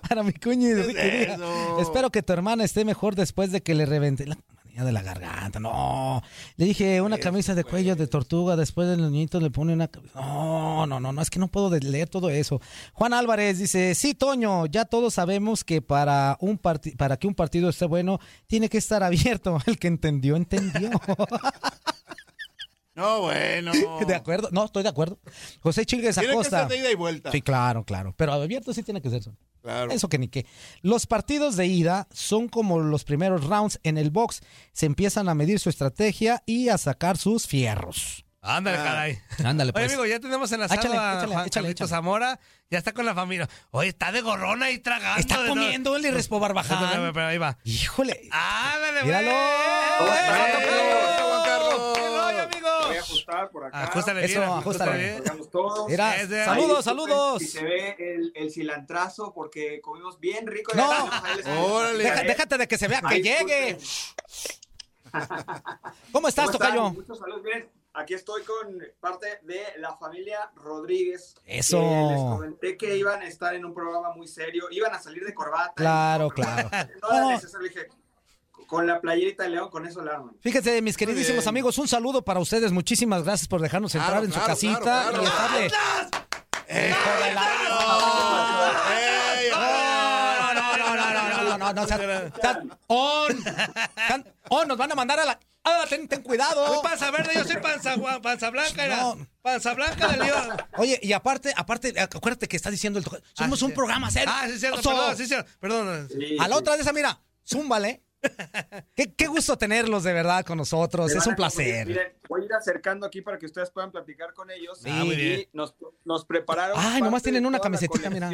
para mi cuño y ¿Qué es? Espero que tu hermana esté mejor después de que le reventé la manía de la garganta. No, le dije una camisa de cuello de tortuga, después el niñito le pone una... cam- No, no, no, no, es que no puedo de- leer todo eso. Juan Álvarez dice, sí, Toño, ya todos sabemos que para, un para que un partido esté bueno, tiene que estar abierto. El que entendió, entendió. No, bueno. ¿De acuerdo? No, estoy de acuerdo. José Chilgues Tiene que Acosta. ser de ida y vuelta. Sí, claro, claro. Pero abierto sí tiene que ser. Claro. Eso que ni qué. Los partidos de ida son como los primeros rounds en el box. Se empiezan a medir su estrategia y a sacar sus fierros. Ándale, Ah. caray. Ándale, pues. Oye, amigo, ya tenemos enlazado Échale, a échale, Juan échale, échale. Zamora. Ya está con la familia. Oye, está de gorrona ahí tragando. Está comiendo el Respo Barbaján. Pero, ahí va. Híjole. Ándale, Míralo. güey. Eso, Juan Carlos. ¿Qué rollo, amigo? Voy a ajustar por acá. Ajustale Eso, bien, ajustale. ajustale bien. Todos. Mira, saludos, Ahí, saludos. Si se ve el, el cilantrazo porque comimos bien rico. No. Órale. Deja- déjate de que se vea que llegue. ¿Cómo estás, ¿Cómo están? Tocayo? Muchos saludos, bien. Aquí estoy con parte de la familia Rodríguez. Eso. les comenté que iban a estar en un programa muy serio. Iban a salir de corbata. Claro, y claro. No No. necesario. Dije, con la playerita de León, con eso la arman. Fíjense, mis queridísimos amigos, un saludo para ustedes. Muchísimas gracias por dejarnos entrar Claro, en su claro, casita claro, claro. y estarle. Hijo de la- Ey, No, no, no, no, no, no, no, no, seas- seas- on, Tan- on, nos van a mandar a la. Ah, ten, ten cuidado. Soy panza verde, yo soy panza, panza blanca. era. No. Panza blanca de León. Oye, y aparte, aparte, acuérdate que está diciendo el. Somos Ah, un sí. programa serio. Ah, sí, cierto, perdón, sí, cierto. Perdón. Sí, A la sí. otra de esa, mira, zúmbale. Qué, qué gusto tenerlos de verdad con nosotros. Es un placer. Miren, voy a ir acercando aquí para que ustedes puedan platicar con ellos. Sí. Ah, muy bien. Y nos, nos prepararon. Ay, nomás tienen una camisetita, mira.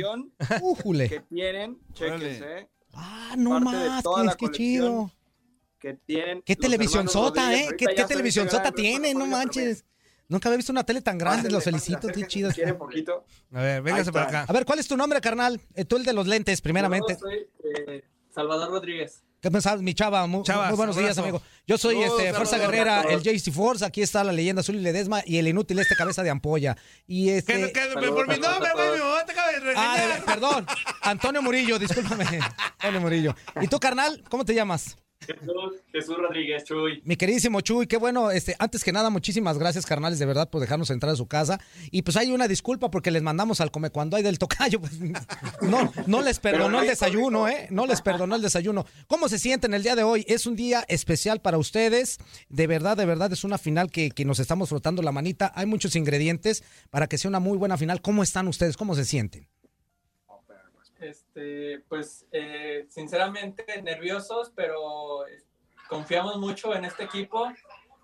Újule. Que tienen, chéquense, Ah, no más, qué, chido. que tienen. ¿Qué televisión sota, eh? ¿Qué, televisión sota tiene? No manches. Nunca había visto una tele tan grande, los felicito, qué chido. Quieren poquito. A ver, véngase para acá. A ver, ¿cuál es tu nombre, carnal? Eh, tú el de los lentes, primeramente. Yo soy eh, Salvador Rodríguez. ¿Qué pensabas, mi chava? Muy, Chavas, muy buenos abrazo. días, amigo. Yo soy Saludos, este, Fuerza saludos, Guerrera, el. JC Force. Aquí está la leyenda azul y Ledesma y el inútil este cabeza de ampolla. Y este. que, Saludos, por mi nombre, güey, mi mamá te acaba de Ah, de- regañar. perdón. Antonio Murillo, discúlpame. Antonio Murillo. ¿Y tú, carnal? ¿Cómo te llamas? Jesús, Jesús Rodríguez, Chuy. Mi queridísimo Chuy, qué bueno, este, antes que nada, muchísimas gracias, carnales, de verdad, por dejarnos entrar a su casa. Y pues hay una disculpa porque les mandamos al come cuando hay del tocayo. pues, no, no les perdonó el desayuno, ¿eh? No les perdonó el desayuno. ¿Cómo se sienten el día de hoy? Es un día especial para ustedes. De verdad, de verdad, es una final que, que nos estamos frotando la manita. Hay muchos ingredientes para que sea una muy buena final. ¿Cómo están ustedes? ¿Cómo se sienten? Este, pues, eh, sinceramente nerviosos, pero eh, confiamos mucho en este equipo.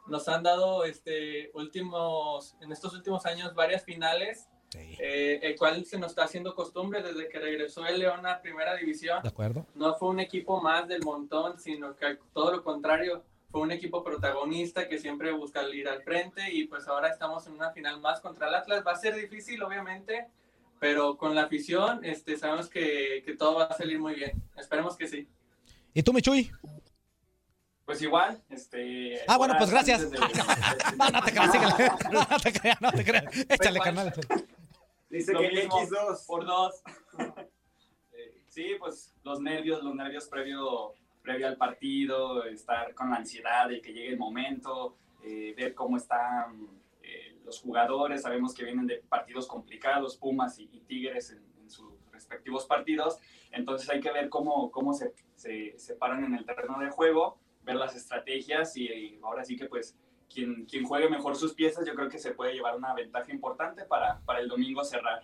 Nos han dado, este, últimos, en estos últimos años varias finales, eh, el cual se nos está haciendo costumbre desde que regresó el León a Primera División. ¿De acuerdo? No fue un equipo más del montón, sino que todo lo contrario, fue un equipo protagonista que siempre busca ir al frente y pues ahora estamos en una final más contra el Atlas. Va a ser difícil, obviamente, pero con la afición este, sabemos que, que todo va a salir muy bien. Esperemos que sí. ¿Y tú, mi Chuy? Pues igual, este... Ah, bueno, pues gracias. de- No, no te creas. No, no te creas, no te creas. Échale, carnal. Dice Lo que mismo. X2 por dos. Eh, sí, pues los nervios, los nervios previo, previo al partido, estar con la ansiedad de que llegue el momento, eh, ver cómo están los jugadores. Sabemos que vienen de partidos complicados, Pumas y, Tigres en, sus respectivos partidos. Entonces hay que ver cómo, cómo se, se, se paran en el terreno de juego, ver las estrategias y, y ahora sí que pues quien, quien juegue mejor sus piezas, yo creo que se puede llevar una ventaja importante para, para el domingo cerrar.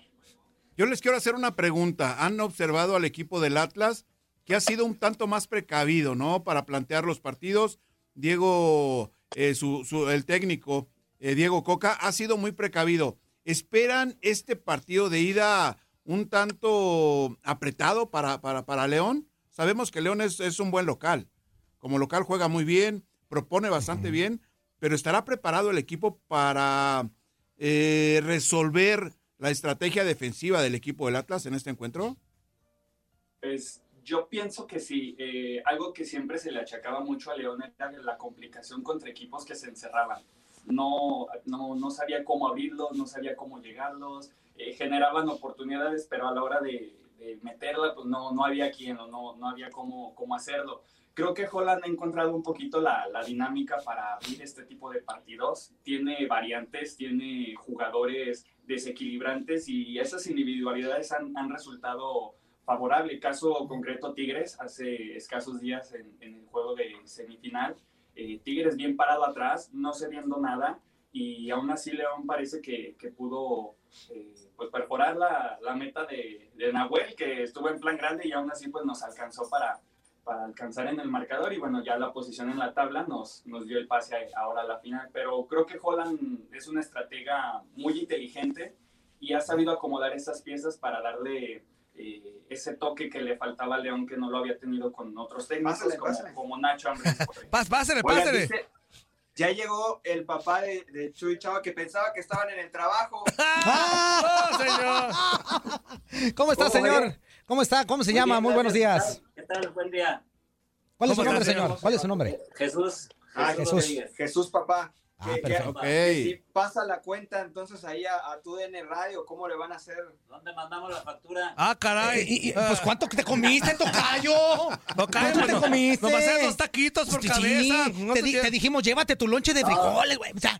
Yo les quiero hacer una pregunta. ¿Han observado al equipo del Atlas que ha sido un tanto más precavido, ¿no? Para plantear los partidos. Diego, eh, su, su- el técnico, eh, Diego Coca, ha sido muy precavido. ¿Esperan este partido de ida un tanto apretado para, para, para León? Sabemos que León es, es un buen local. Como local juega muy bien, propone bastante bien, pero ¿estará preparado el equipo para eh, resolver la estrategia defensiva del equipo del Atlas en este encuentro? Pues yo pienso que sí, eh, algo que siempre se le achacaba mucho a León era la complicación contra equipos que se encerraban. No, no, no sabía cómo abrirlos, no sabía cómo llegarlos, eh, generaban oportunidades, pero a la hora de, de meterla, pues no, no había quien no, no había cómo, cómo hacerlo. Creo que Holland ha encontrado un poquito la, la dinámica para abrir este tipo de partidos. Tiene variantes, tiene jugadores desequilibrantes y esas individualidades han, han resultado favorable. Caso concreto Tigres, hace escasos días en el juego de semifinal, eh, Tigres bien parado atrás, no cediendo nada y aún así León parece que, pudo eh, pues perforar la, la meta de, Nahuel, que estuvo en plan grande y aún así pues nos alcanzó para, para alcanzar en el marcador y bueno, ya la posición en la tabla nos, nos dio el pase a- ahora a la final. Pero creo que Holland es una estratega muy inteligente y ha sabido acomodar esas piezas para darle ese toque que le faltaba a León que no lo había tenido con otros técnicos Pásale, como, pásale. como Nacho Ambriz. pásale, Oigan, pásale. dice- ya llegó el papá de, de Chuy Chava que pensaba que estaban en el trabajo. ¿Cómo está, ¿Cómo señor? ves? ¿Cómo está? ¿Cómo se Muy llama? bien, Muy buenos días. ¿Qué tal? Buen día. ¿Cuál es su ¿Cómo nombre, señor? señor? ¿Cuál es su nombre? Jesús. Ah, Jesús. Jesús, papá. Ah, Que- que- perfecto. que si pasa la cuenta entonces ahí a, a tu DN Radio, ¿cómo le van a hacer? ¿Dónde mandamos la factura? Ah, caray. Y- y- pues, ¿cuánto te comiste, tocayo? Tocayo, ¿Cuánto te no- comiste? nomás eran dos taquitos por Sí, cabeza. No te, di- dijimos, llévate tu lonche de frijoles, güey. O sea,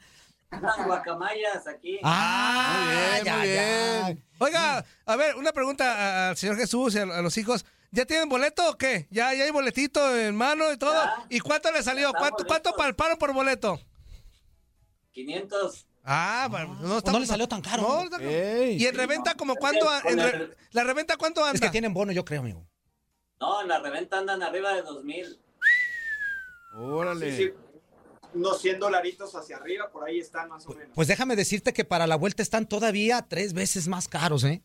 Unas guacamayas aquí. ah, ya, ya. Oiga, a ver, una pregunta al señor Jesús y a, a los hijos. ¿Ya tienen boleto o qué? ¿Ya, ya hay boletito en mano y todo? ¿Y cuánto le salió? ¿Cuánto, cuánto palparon por boleto? 500. Ah, bueno, no, está- no le salió tan caro. No, está- Ey. ¿Y en reventa como cuánto? en re- ¿La reventa cuánto anda? Es que tienen bono, yo creo, amigo. No, en la reventa andan arriba de 2000. Órale. Sí, sí. Unos 100 dolaritos hacia arriba, por ahí están más o menos. Pues déjame decirte que para la vuelta están todavía tres veces más caros, ¿eh?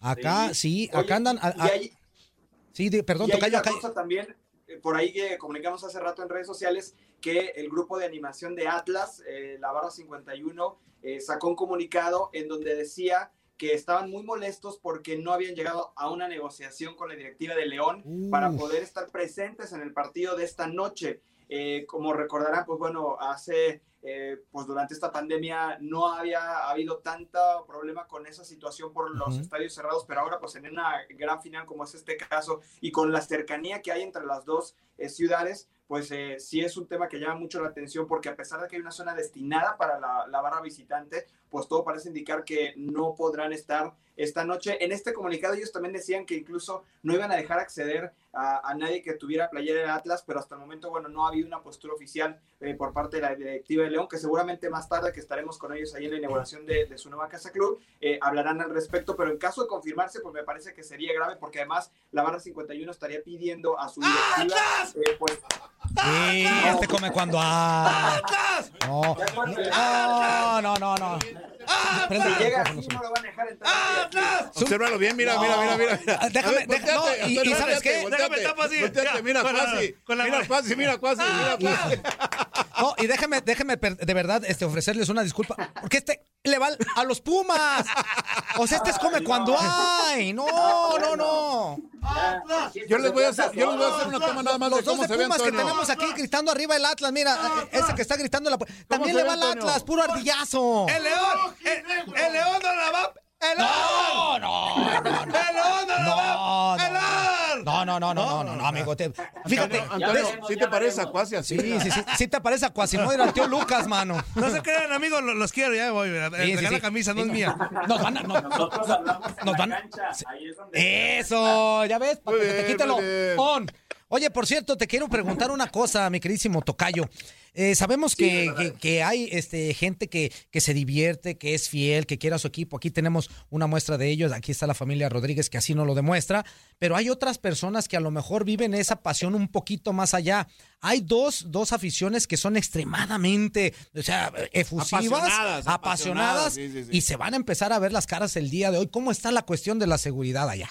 Acá, sí, Oye, acá andan. a- y a- hay- sí, perdón, y hay tocayo, una acá. cosa también, eh, por ahí que comunicamos hace rato en redes sociales, que el grupo de animación de Atlas, eh, la barra 51, eh, sacó un comunicado en donde decía que estaban muy molestos porque no habían llegado a una negociación con la directiva de León para Uf. poder estar presentes en el partido de esta noche. Eh, como recordarán, pues bueno, hace, eh, pues durante esta pandemia no había habido tanto problema con esa situación por los Ujú. estadios cerrados, pero ahora pues en una gran final como es este caso y con la cercanía que hay entre las dos eh, ciudades, pues eh, sí es un tema que llama mucho la atención porque a pesar de que hay una zona destinada para la, la barra visitante, pues todo parece indicar que no podrán estar esta noche. En este comunicado ellos también decían que incluso no iban a dejar acceder a, a nadie que tuviera playera de Atlas, pero hasta el momento, bueno, no ha habido una postura oficial eh, por parte de la directiva de León, que seguramente más tarde que estaremos con ellos ahí en la inauguración de, de su nueva casa club, eh, hablarán al respecto, pero en caso de confirmarse, pues me parece que sería grave porque además la barra 51 estaría pidiendo a su directiva, eh, pues, Sí, este come cuando. Ah. No. No, no, no, no. Prende el si llega micrófono, así no lo van a dejar entrar. Obsérvalo bien, mira, mira, mira, mira. Ah, déjame, A ver, deja- no, volteate, y- y ¿sabes qué? volteate, Déjame tapo así. volteate, mira, con la- Cuasi. con la Mira. Cuasi, mira, Cuasi, mira, Cuasi. No, y déjeme, déjeme de verdad este, ofrecerles una disculpa. Porque este le va a los Pumas. O sea, este es come cuando hay. No, no, no. Yo les voy a hacer, yo les voy a hacer una toma nada más de Los cómo de se ve Pumas que tenemos aquí gritando arriba el Atlas. Mira, ese que está gritando la pu- También le va al? Atlas, puro ardillazo. ¡El león! ¡El, el león no la va! ¡El león! no, no, no. ¡El león no la va! ¡El león! No, no, no, no, no, no, no, amigo. te- fíjate. Antonio, ¿ves? ¿sí te parece a Cuasi así? Sí, sí, sí, sí te parece a Quasimodo al tío Lucas, mano. No se crean, amigos, lo- los quiero, ya me voy. sí. la camisa, no es mía. Nos van a, no- Nosotros hablamos en la van- cancha, ahí es donde... Eso, ya ves, para que te bien, quite lo. Oye, por cierto, te quiero preguntar una cosa, mi queridísimo Tocayo. Eh, sabemos que, que- que hay este, gente que, que se divierte, que es fiel, que quiere a su equipo. Aquí tenemos una muestra de ellos. Aquí está la familia Rodríguez que así no lo demuestra. Pero hay otras personas que a lo mejor viven esa pasión un poquito más allá. Hay dos, dos aficiones que son extremadamente, o sea, efusivas, Apasionadas, apasionadas, apasionadas, sí, sí, sí. y se van a empezar a ver las caras el día de hoy. ¿Cómo está la cuestión de la seguridad allá?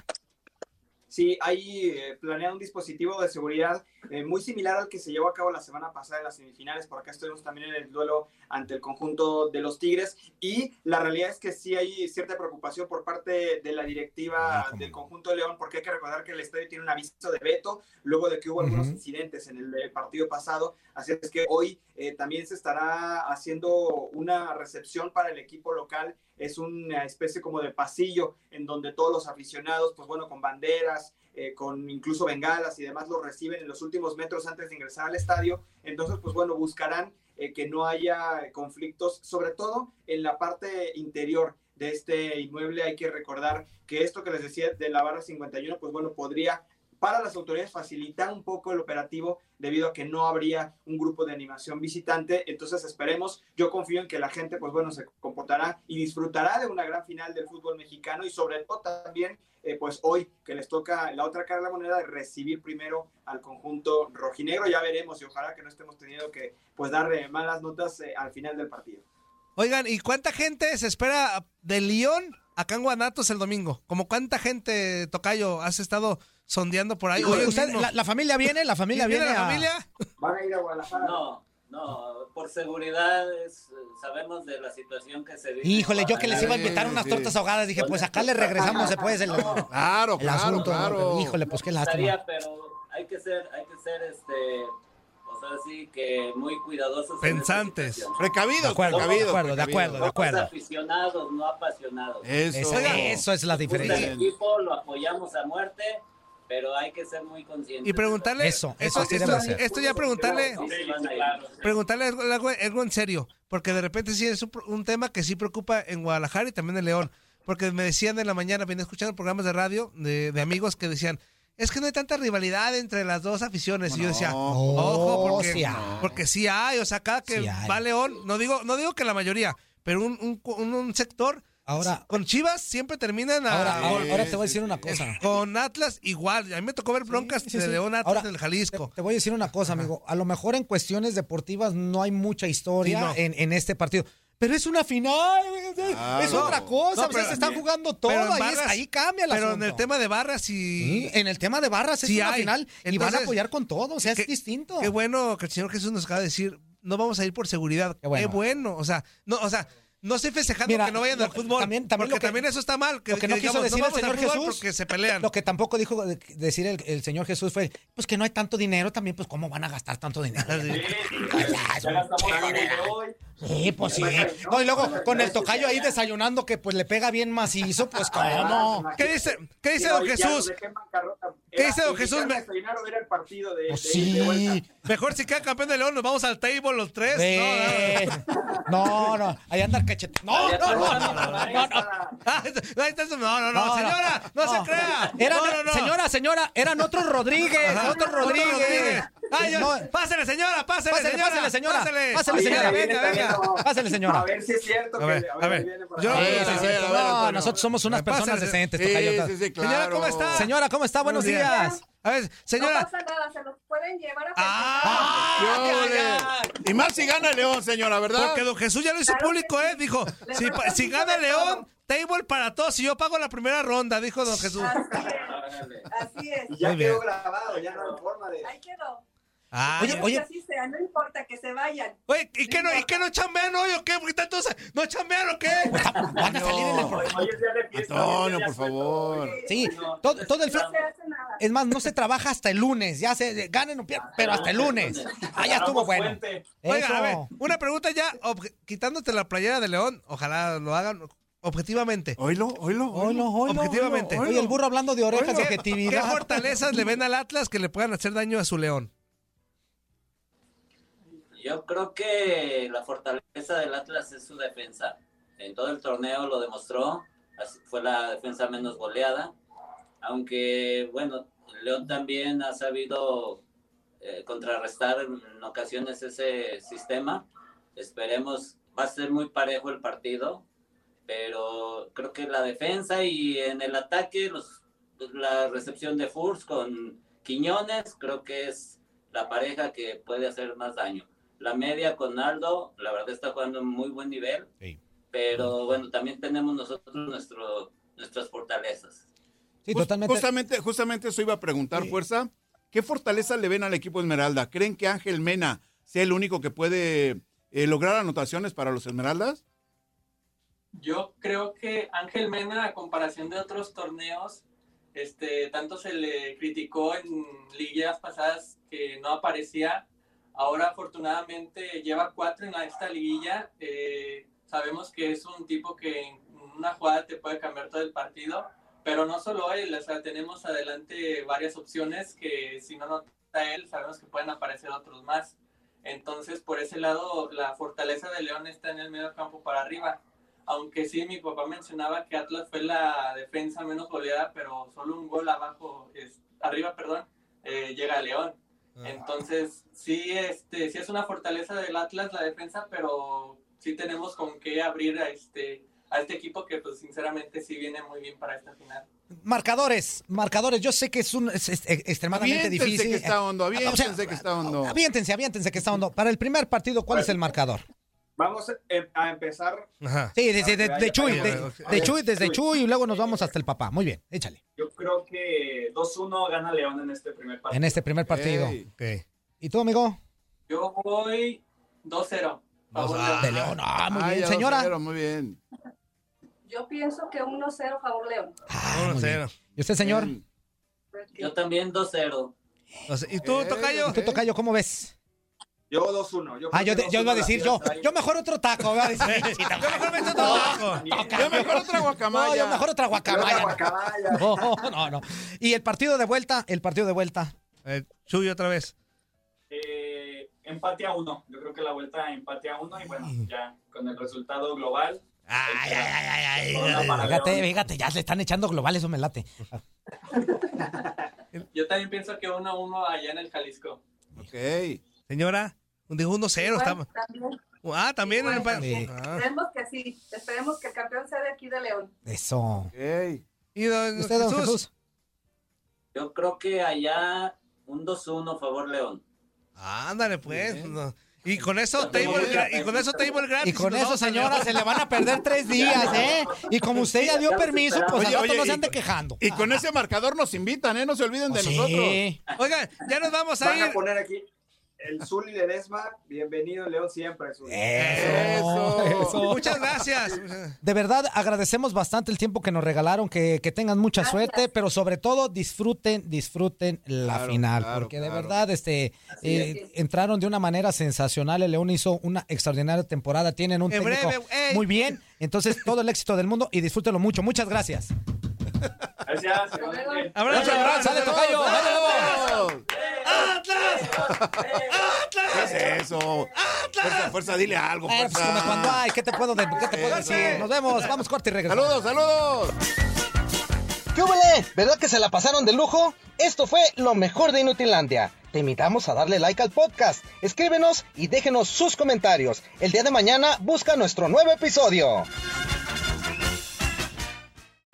Sí, hay eh, planeado un dispositivo de seguridad eh, muy similar al que se llevó a cabo la semana pasada en las semifinales, por acá estuvimos también en el duelo ante el conjunto de los Tigres. Y la realidad es que sí hay cierta preocupación por parte de la directiva del conjunto de León, porque hay que recordar que el estadio tiene un aviso de veto luego de que hubo algunos incidentes en el eh, partido pasado, así es que hoy eh, también se estará haciendo una recepción para el equipo local, es una especie como de pasillo en donde todos los aficionados, pues bueno, con banderas, eh, con incluso bengalas y demás, los reciben en los últimos metros antes de ingresar al estadio. Entonces, pues bueno, buscarán eh, que no haya conflictos, sobre todo en la parte interior de este inmueble. Hay que recordar que esto que les decía de la barra 51, pues bueno, podría para las autoridades facilitar un poco el operativo debido a que no habría un grupo de animación visitante. Entonces esperemos, yo confío en que la gente, pues bueno, se comportará y disfrutará de una gran final del fútbol mexicano y sobre todo también, eh, pues hoy que les toca la otra cara de la moneda recibir primero al conjunto rojinegro. Ya veremos y ojalá que no estemos teniendo que pues dar malas notas eh, al final del partido. Oigan, ¿y cuánta gente se espera de Lyon acá en Guanatos el domingo? ¿Como cuánta gente, Tocayo, has estado sondeando por ahí? Oye, usted, la, la familia viene, la familia ¿Viene viene la a- familia? ¿Van a ir a Guadalajara? No, no, por seguridad es, sabemos de la situación que se vive. Híjole, yo que les iba a invitar unas sí. tortas ahogadas, dije, pues acá le regresamos después el, Claro, el asunto. ¿no? Pero, híjole, pues qué lástima. Estaría, pero hay que ser, hay que ser, este, o sea, sí que muy cuidadosos. Pensantes. Precavidos, De acuerdo, precavidos, de acuerdo, de precavidos. acuerdo, de acuerdo. Aficionados, no apasionados. Eso. Eso es la diferencia. El equipo lo apoyamos a muerte, pero hay que ser muy conscientes. Y preguntarle. Eso, esto, así esto- debe ser. esto ya preguntarle. Preguntarle algo, algo- en serio, porque de repente sí es un, un tema que sí preocupa en Guadalajara y también en León, porque me decían en la mañana, venía escuchando programas de radio de, de amigos que decían, es que no hay tanta rivalidad entre las dos aficiones. y yo decía, ojo, Oh, porque sí hay. porque sí hay, o sea, cada que Sí va León, no digo, no digo que la mayoría, pero un- un sector... Ahora- con Chivas siempre terminan a- Ahora, ahora, con- ahora te voy a decir una cosa. con Atlas igual. A mí me tocó ver broncas Sí, de sí. León Atlas Ahora, del Jalisco. Te, te voy a decir una cosa, amigo. A lo mejor en cuestiones deportivas no hay mucha historia no. en, en este partido. Pero es una final, es Claro. otra cosa, No, o sea, pero- se están jugando todo, en ahí, es- barras- ahí cambia el Pero en el tema de barras y... Sí, en el tema de barras es Sí una hay. final y van a apoyar con todo, o sea, qué- es distinto. Qué bueno que el Señor Jesús nos acaba de decir, no vamos a ir por seguridad. Qué bueno. bueno. O sea, no, o sea, no estoy festejando Mira, que no vayan lo- al fútbol. también- también porque lo que- también eso está mal. Que, lo que no quiso digamos, decir el vamos al Señor Jesús, Porque se pelean. Lo que tampoco dijo de- decir el, el Señor Jesús fue, pues que no hay tanto dinero también, pues cómo van a gastar tanto dinero. Ya gastamos para hoy. Sí, pues sí. No, y luego con el tocayo ahí desayunando que pues le pega bien macizo, pues cómo. ¿Qué dice, qué dice don Jesús? bancarrota. ¿Qué dice don Jesús? Pues sí. Mejor si queda campeón de León, nos vamos al table los tres. No, no, ahí anda el cachete. No, no, no, no, no, no, no. Ah. No, señora, no, se crea. Eran, no, no, no. Señora, señora, eran otros Rodríguez, otros Otro Rodríguez. Pásele, señora, pásele, señora. pásele, señora. Pásele, señora. Venga, venga. Pásele, señora. A ver si es cierto A que ver, a ver. viene por Yo-. Sí, sí, a sí. ver, a ver, No, Antonio. nosotros somos unas Pásale. personas decentes, Sí, tocayo. sí, sí, Señora, claro. ¿cómo está? Señora, ¿cómo está? Buenos Buenos días. días. A ver, No señora. pasa nada, se los pueden llevar a Ah. Y más si gana León, señora, ¿verdad? Porque don Jesús ya lo hizo Claro público, ¿eh? Dijo, si, si gana León, table para todos y yo pago la primera ronda, dijo don Jesús. Así es. Y ya Muy bien. quedó grabado, ya no hay forma de. Ahí quedó. Ah, Oye, oye. Que así sea, no importa que se vayan. Oye, ¿y qué no, ¿y qué no chambean hoy o qué? ¿no chambean o qué? Van a salir en el programa. Antonio, por favor. Sí, todo, todo el fin. No se hace nada. Es más, no se trabaja hasta el lunes. Ya se ganen o pierdan, pero hasta el lunes. Ah, ya estuvo bueno. Oiga, a ver, una pregunta ya, quitándote la playera de León, ojalá lo hagan objetivamente. Oílo, oílo. Oilo, oilo, Objetivamente. oilo. Oye, el burro hablando de orejas, de ¿Qué, objetividad. qué fortalezas le ven al Atlas que le puedan hacer daño a su León? Yo creo que la fortaleza del Atlas es su defensa. En todo el torneo lo demostró. Fue la defensa menos goleada. aunque bueno, León también ha sabido eh, contrarrestar en ocasiones ese sistema. Esperemos, va a ser muy parejo el partido, pero creo que la defensa y en el ataque, los, la recepción de Furs con Quiñones, creo que es la pareja que puede hacer más daño. La media con Aldo, la verdad está jugando en muy buen nivel, pero bueno, también tenemos nosotros nuestro, nuestras fortalezas. Sí, totalmente. Justamente, justamente eso iba a preguntar, Fuerza. ¿Qué fortaleza le ven al equipo Esmeralda? ¿Creen que Ángel Mena sea el único que puede eh, lograr anotaciones para los Esmeraldas? Yo creo que Ángel Mena, a comparación de otros torneos, este, tanto se le criticó en liguillas pasadas que no aparecía. Ahora, afortunadamente, lleva cuatro en esta liguilla. Eh, sabemos que es un tipo que en una jugada te puede cambiar todo el partido, pero no solo él, o sea, tenemos adelante varias opciones que si no nota él, sabemos que pueden aparecer otros más. Entonces, por ese lado, la fortaleza de León está en el medio campo para arriba aunque sí, mi papá mencionaba que Atlas fue la defensa menos goleada, pero solo un gol abajo, es, arriba, perdón, eh, llega León. Entonces, sí, este, sí es una fortaleza del Atlas la defensa, pero sí tenemos con qué abrir a este, a este equipo que, pues, sinceramente, sí viene muy bien para esta final. Marcadores, marcadores. Yo sé que es, un, es, es extremadamente Aviéntense difícil. que está hondo, O sea, aviéntense que está hondo. Aviéntense, aviéntense que está hondo. Para el primer partido, ¿cuál es el marcador? Vamos eh, a empezar. Sí, de, de- de- de Chuy, de, Chuy, desde Chuy y luego nos vamos hasta el papá. Muy bien, échale. Yo creo que 2-1 gana León en este primer partido. En este primer partido. ¿Y tú, amigo? Yo voy 2-0. favor ah, de León. Ah, muy Ay, bien, señora. 2-0, muy bien. Yo pienso que 1-0 favor León. Ah, muy bien. ¿Y usted, señor? Yo también 2-0. ¿Y tú, Tocayo? ¿Tú, Tocayo, cómo ves? Yo 2-1. Yo Ah, yo, que yo iba a 2-1 decir, yo, yo mejor otro taco. a yo mejor me otro taco. Yo mejor otra guacamaya. No, yo mejor otra guacamaya. No, no, no. Y el partido de vuelta, el partido de vuelta. Chuy otra vez. Eh, empate a uno. Yo creo que la vuelta empate a uno y bueno, ya con el resultado global. Ay, ay, ay, ay, Fíjate, fíjate, ya se están echando globales, eso me late. Yo también pienso que 1-1 allá en el Jalisco. Ok. Señora, dijo 1-0. Estamos... También. Ah, también. en el pa- Sí. Ah. Esperemos que sí. Esperemos que el campeón sea de aquí de León. Eso. ¿Y don ¿Usted, don Jesús? Jesús? Yo creo que allá un 2-1 favor León. Ándale, pues. no. Y con eso table, y con eso table gratis. Y con eso, señora, se le van a perder tres días, ¿eh? Y como usted ya dio permiso, pues al rato no se ande quejando. Y con ese marcador nos invitan, ¿eh? No se olviden de Sí. nosotros. Oigan, ya nos vamos a Van ir. a poner aquí el Zuli Ledesma. Bienvenido, León, siempre. Zuli. Eso, eso. Muchas gracias. De verdad, agradecemos bastante el tiempo que nos regalaron, que, que tengan mucha suerte, pero sobre todo disfruten, disfruten la Claro, final, claro, porque de verdad este, eh, entraron de una manera sensacional, el León hizo una extraordinaria temporada, tienen un En técnico breve, ey. muy bien, entonces todo el éxito del mundo y disfrútenlo mucho. Muchas gracias. Gracias. Abrazo, abrazo. sale, tocayo, ¡Vamos! ¡Atlas! ¿Qué es eso? Fuerza, fuerza, dile algo, Eh, pues, fuerza. como cuando hay, ¿qué te puedo, de- qué te puedo decir? Nos vemos, vamos corte y regresamos. ¡Saludos, saludos! ¿Qué huele? ¿Verdad que se la pasaron de lujo? Esto fue lo mejor de Inutilandia. Te invitamos a darle like al podcast, escríbenos y déjenos sus comentarios. El día de mañana busca nuestro nuevo episodio.